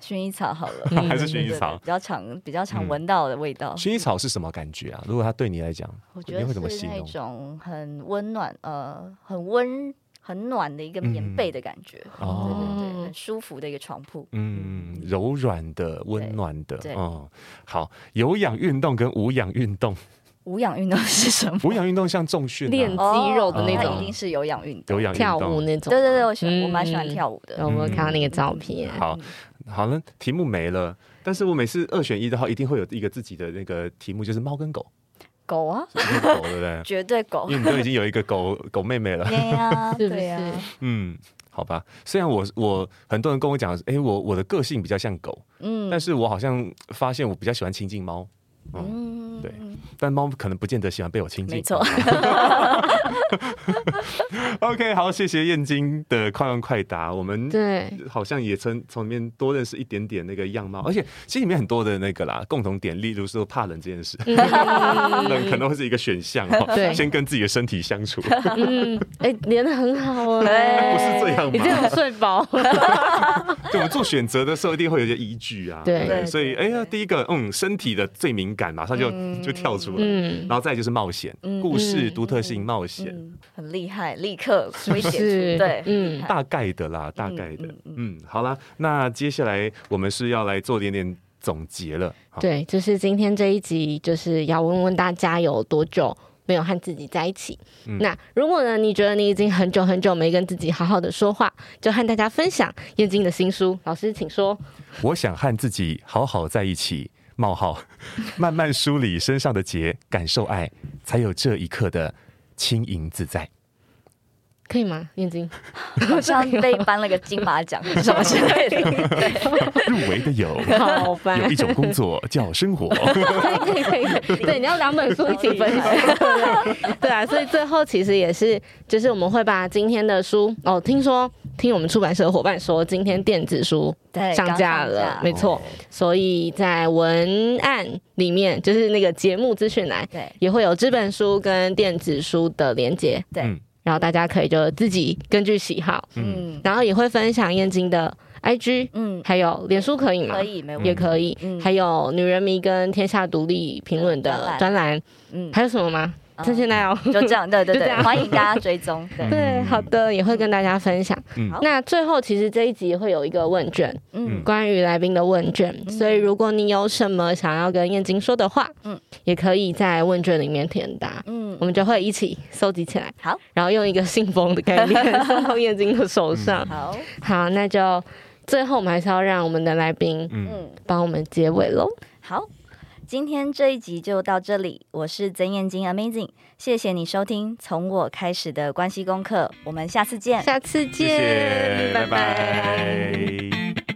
Speaker 1: 薰衣草好了，
Speaker 2: 还是薰衣草
Speaker 1: 比较常比较常闻到的味道。
Speaker 2: 薰衣草是什么感觉啊？如果它对你来讲，
Speaker 1: 我觉得是那种很温暖，呃，很温。很暖的一个棉被的感觉，哦，对对对，很舒服的一个床铺，
Speaker 2: 嗯，柔软的、温暖的，哦，好，有氧运动跟无氧运动，
Speaker 1: 无氧运动是什么？
Speaker 2: 无氧运动像重训、
Speaker 3: 练肌肉的那种，
Speaker 1: 一定是有氧运动，
Speaker 2: 有氧
Speaker 3: 跳舞那种，
Speaker 1: 对对对，我喜欢，我蛮喜欢跳舞的。
Speaker 3: 有没有看到那个照片？
Speaker 2: 好，好了，题目没了，但是我每次二选一的话，一定会有一个自己的那个题目，就是猫跟狗。
Speaker 1: 狗啊，
Speaker 2: 狗对不对？*laughs*
Speaker 1: 绝对狗，
Speaker 2: 因为你都已经有一个狗狗妹妹了。*laughs*
Speaker 1: 对呀，*laughs* 对呀。
Speaker 2: 嗯，好吧。虽然我我很多人跟我讲，哎，我我的个性比较像狗，嗯，但是我好像发现我比较喜欢亲近猫。嗯，对，但猫可能不见得喜欢被我亲近。
Speaker 1: 没错。*laughs*
Speaker 2: OK，好，谢谢燕京的快问快答。我们对好像也从从里面多认识一点点那个样貌，而且其实里面很多的那个啦共同点，例如说怕冷这件事，*laughs* 冷可能会是一个选项 *laughs* 哦。对，先跟自己的身体相处。
Speaker 3: 嗯，哎，连得很好哎，
Speaker 2: 不是这样吗？
Speaker 3: 已经很睡饱。
Speaker 2: 对，我们做选择的时候一定会有些依据啊。
Speaker 3: 对，
Speaker 2: 所以哎呀，第一个嗯，身体的最敏感，马上就就跳出来。嗯，然后再就是冒险，故事独特性，冒险。
Speaker 1: 很厉害，立刻会写出 *laughs* 对，嗯，*laughs*
Speaker 2: 大概的啦，大概的，嗯，好啦，那接下来我们是要来做点点总结了。
Speaker 3: 对，就是今天这一集，就是要问问大家有多久没有和自己在一起。嗯、那如果呢，你觉得你已经很久很久没跟自己好好的说话，就和大家分享燕京的新书。老师，请说。
Speaker 2: 我想和自己好好在一起。冒号，慢慢梳理身上的结，感受爱，才有这一刻的。轻盈自在，
Speaker 3: 可以吗？燕京 *laughs*
Speaker 1: 好像被颁了个金马奖，*laughs* 什么之类的。*laughs*
Speaker 2: 入围的有，好烦有一种工作叫生活。
Speaker 3: 可以可以可以，对，你要两本书一起分享。对啊，所以最后其实也是，就是我们会把今天的书哦，听说听我们出版社的伙伴说，今天电子书上架了，没错。所以在文案里面，就是那个节目资讯栏，对，也会有纸本书跟电子书的连接，对。然后大家可以就自己根据喜好，嗯，然后也会分享燕京的 IG，嗯，还有脸书可以吗？
Speaker 1: 可以，没问题，
Speaker 3: 也可以，嗯，还有女人迷跟天下独立评论的专栏，嗯，还有什么吗？趁现在哦，*laughs*
Speaker 1: 就这样，
Speaker 3: 对对对，
Speaker 1: 欢迎大家追踪。*laughs* 对。
Speaker 3: 对，好的，也会跟大家分享。
Speaker 2: 嗯，
Speaker 3: 那最后其实这一集会有一个问卷，
Speaker 1: 嗯，
Speaker 3: 关于来宾的问卷，所以如果你有什么想要跟燕京说的话，嗯，也可以在问卷里面填答，嗯，我们就会一起搜集起来，
Speaker 1: 好，
Speaker 3: 然后用一个信封的概念送到燕京的手上。*laughs*
Speaker 1: 好，
Speaker 3: 好，那就最后我们还是要让我们的来宾，嗯，帮我们结尾喽。
Speaker 1: 好。今天这一集就到这里，我是曾彦菁 Amazing，谢谢你收听从我开始的关系功课，我们下次见，
Speaker 3: 下次见，
Speaker 2: 谢谢，
Speaker 3: 拜拜。
Speaker 2: 拜拜。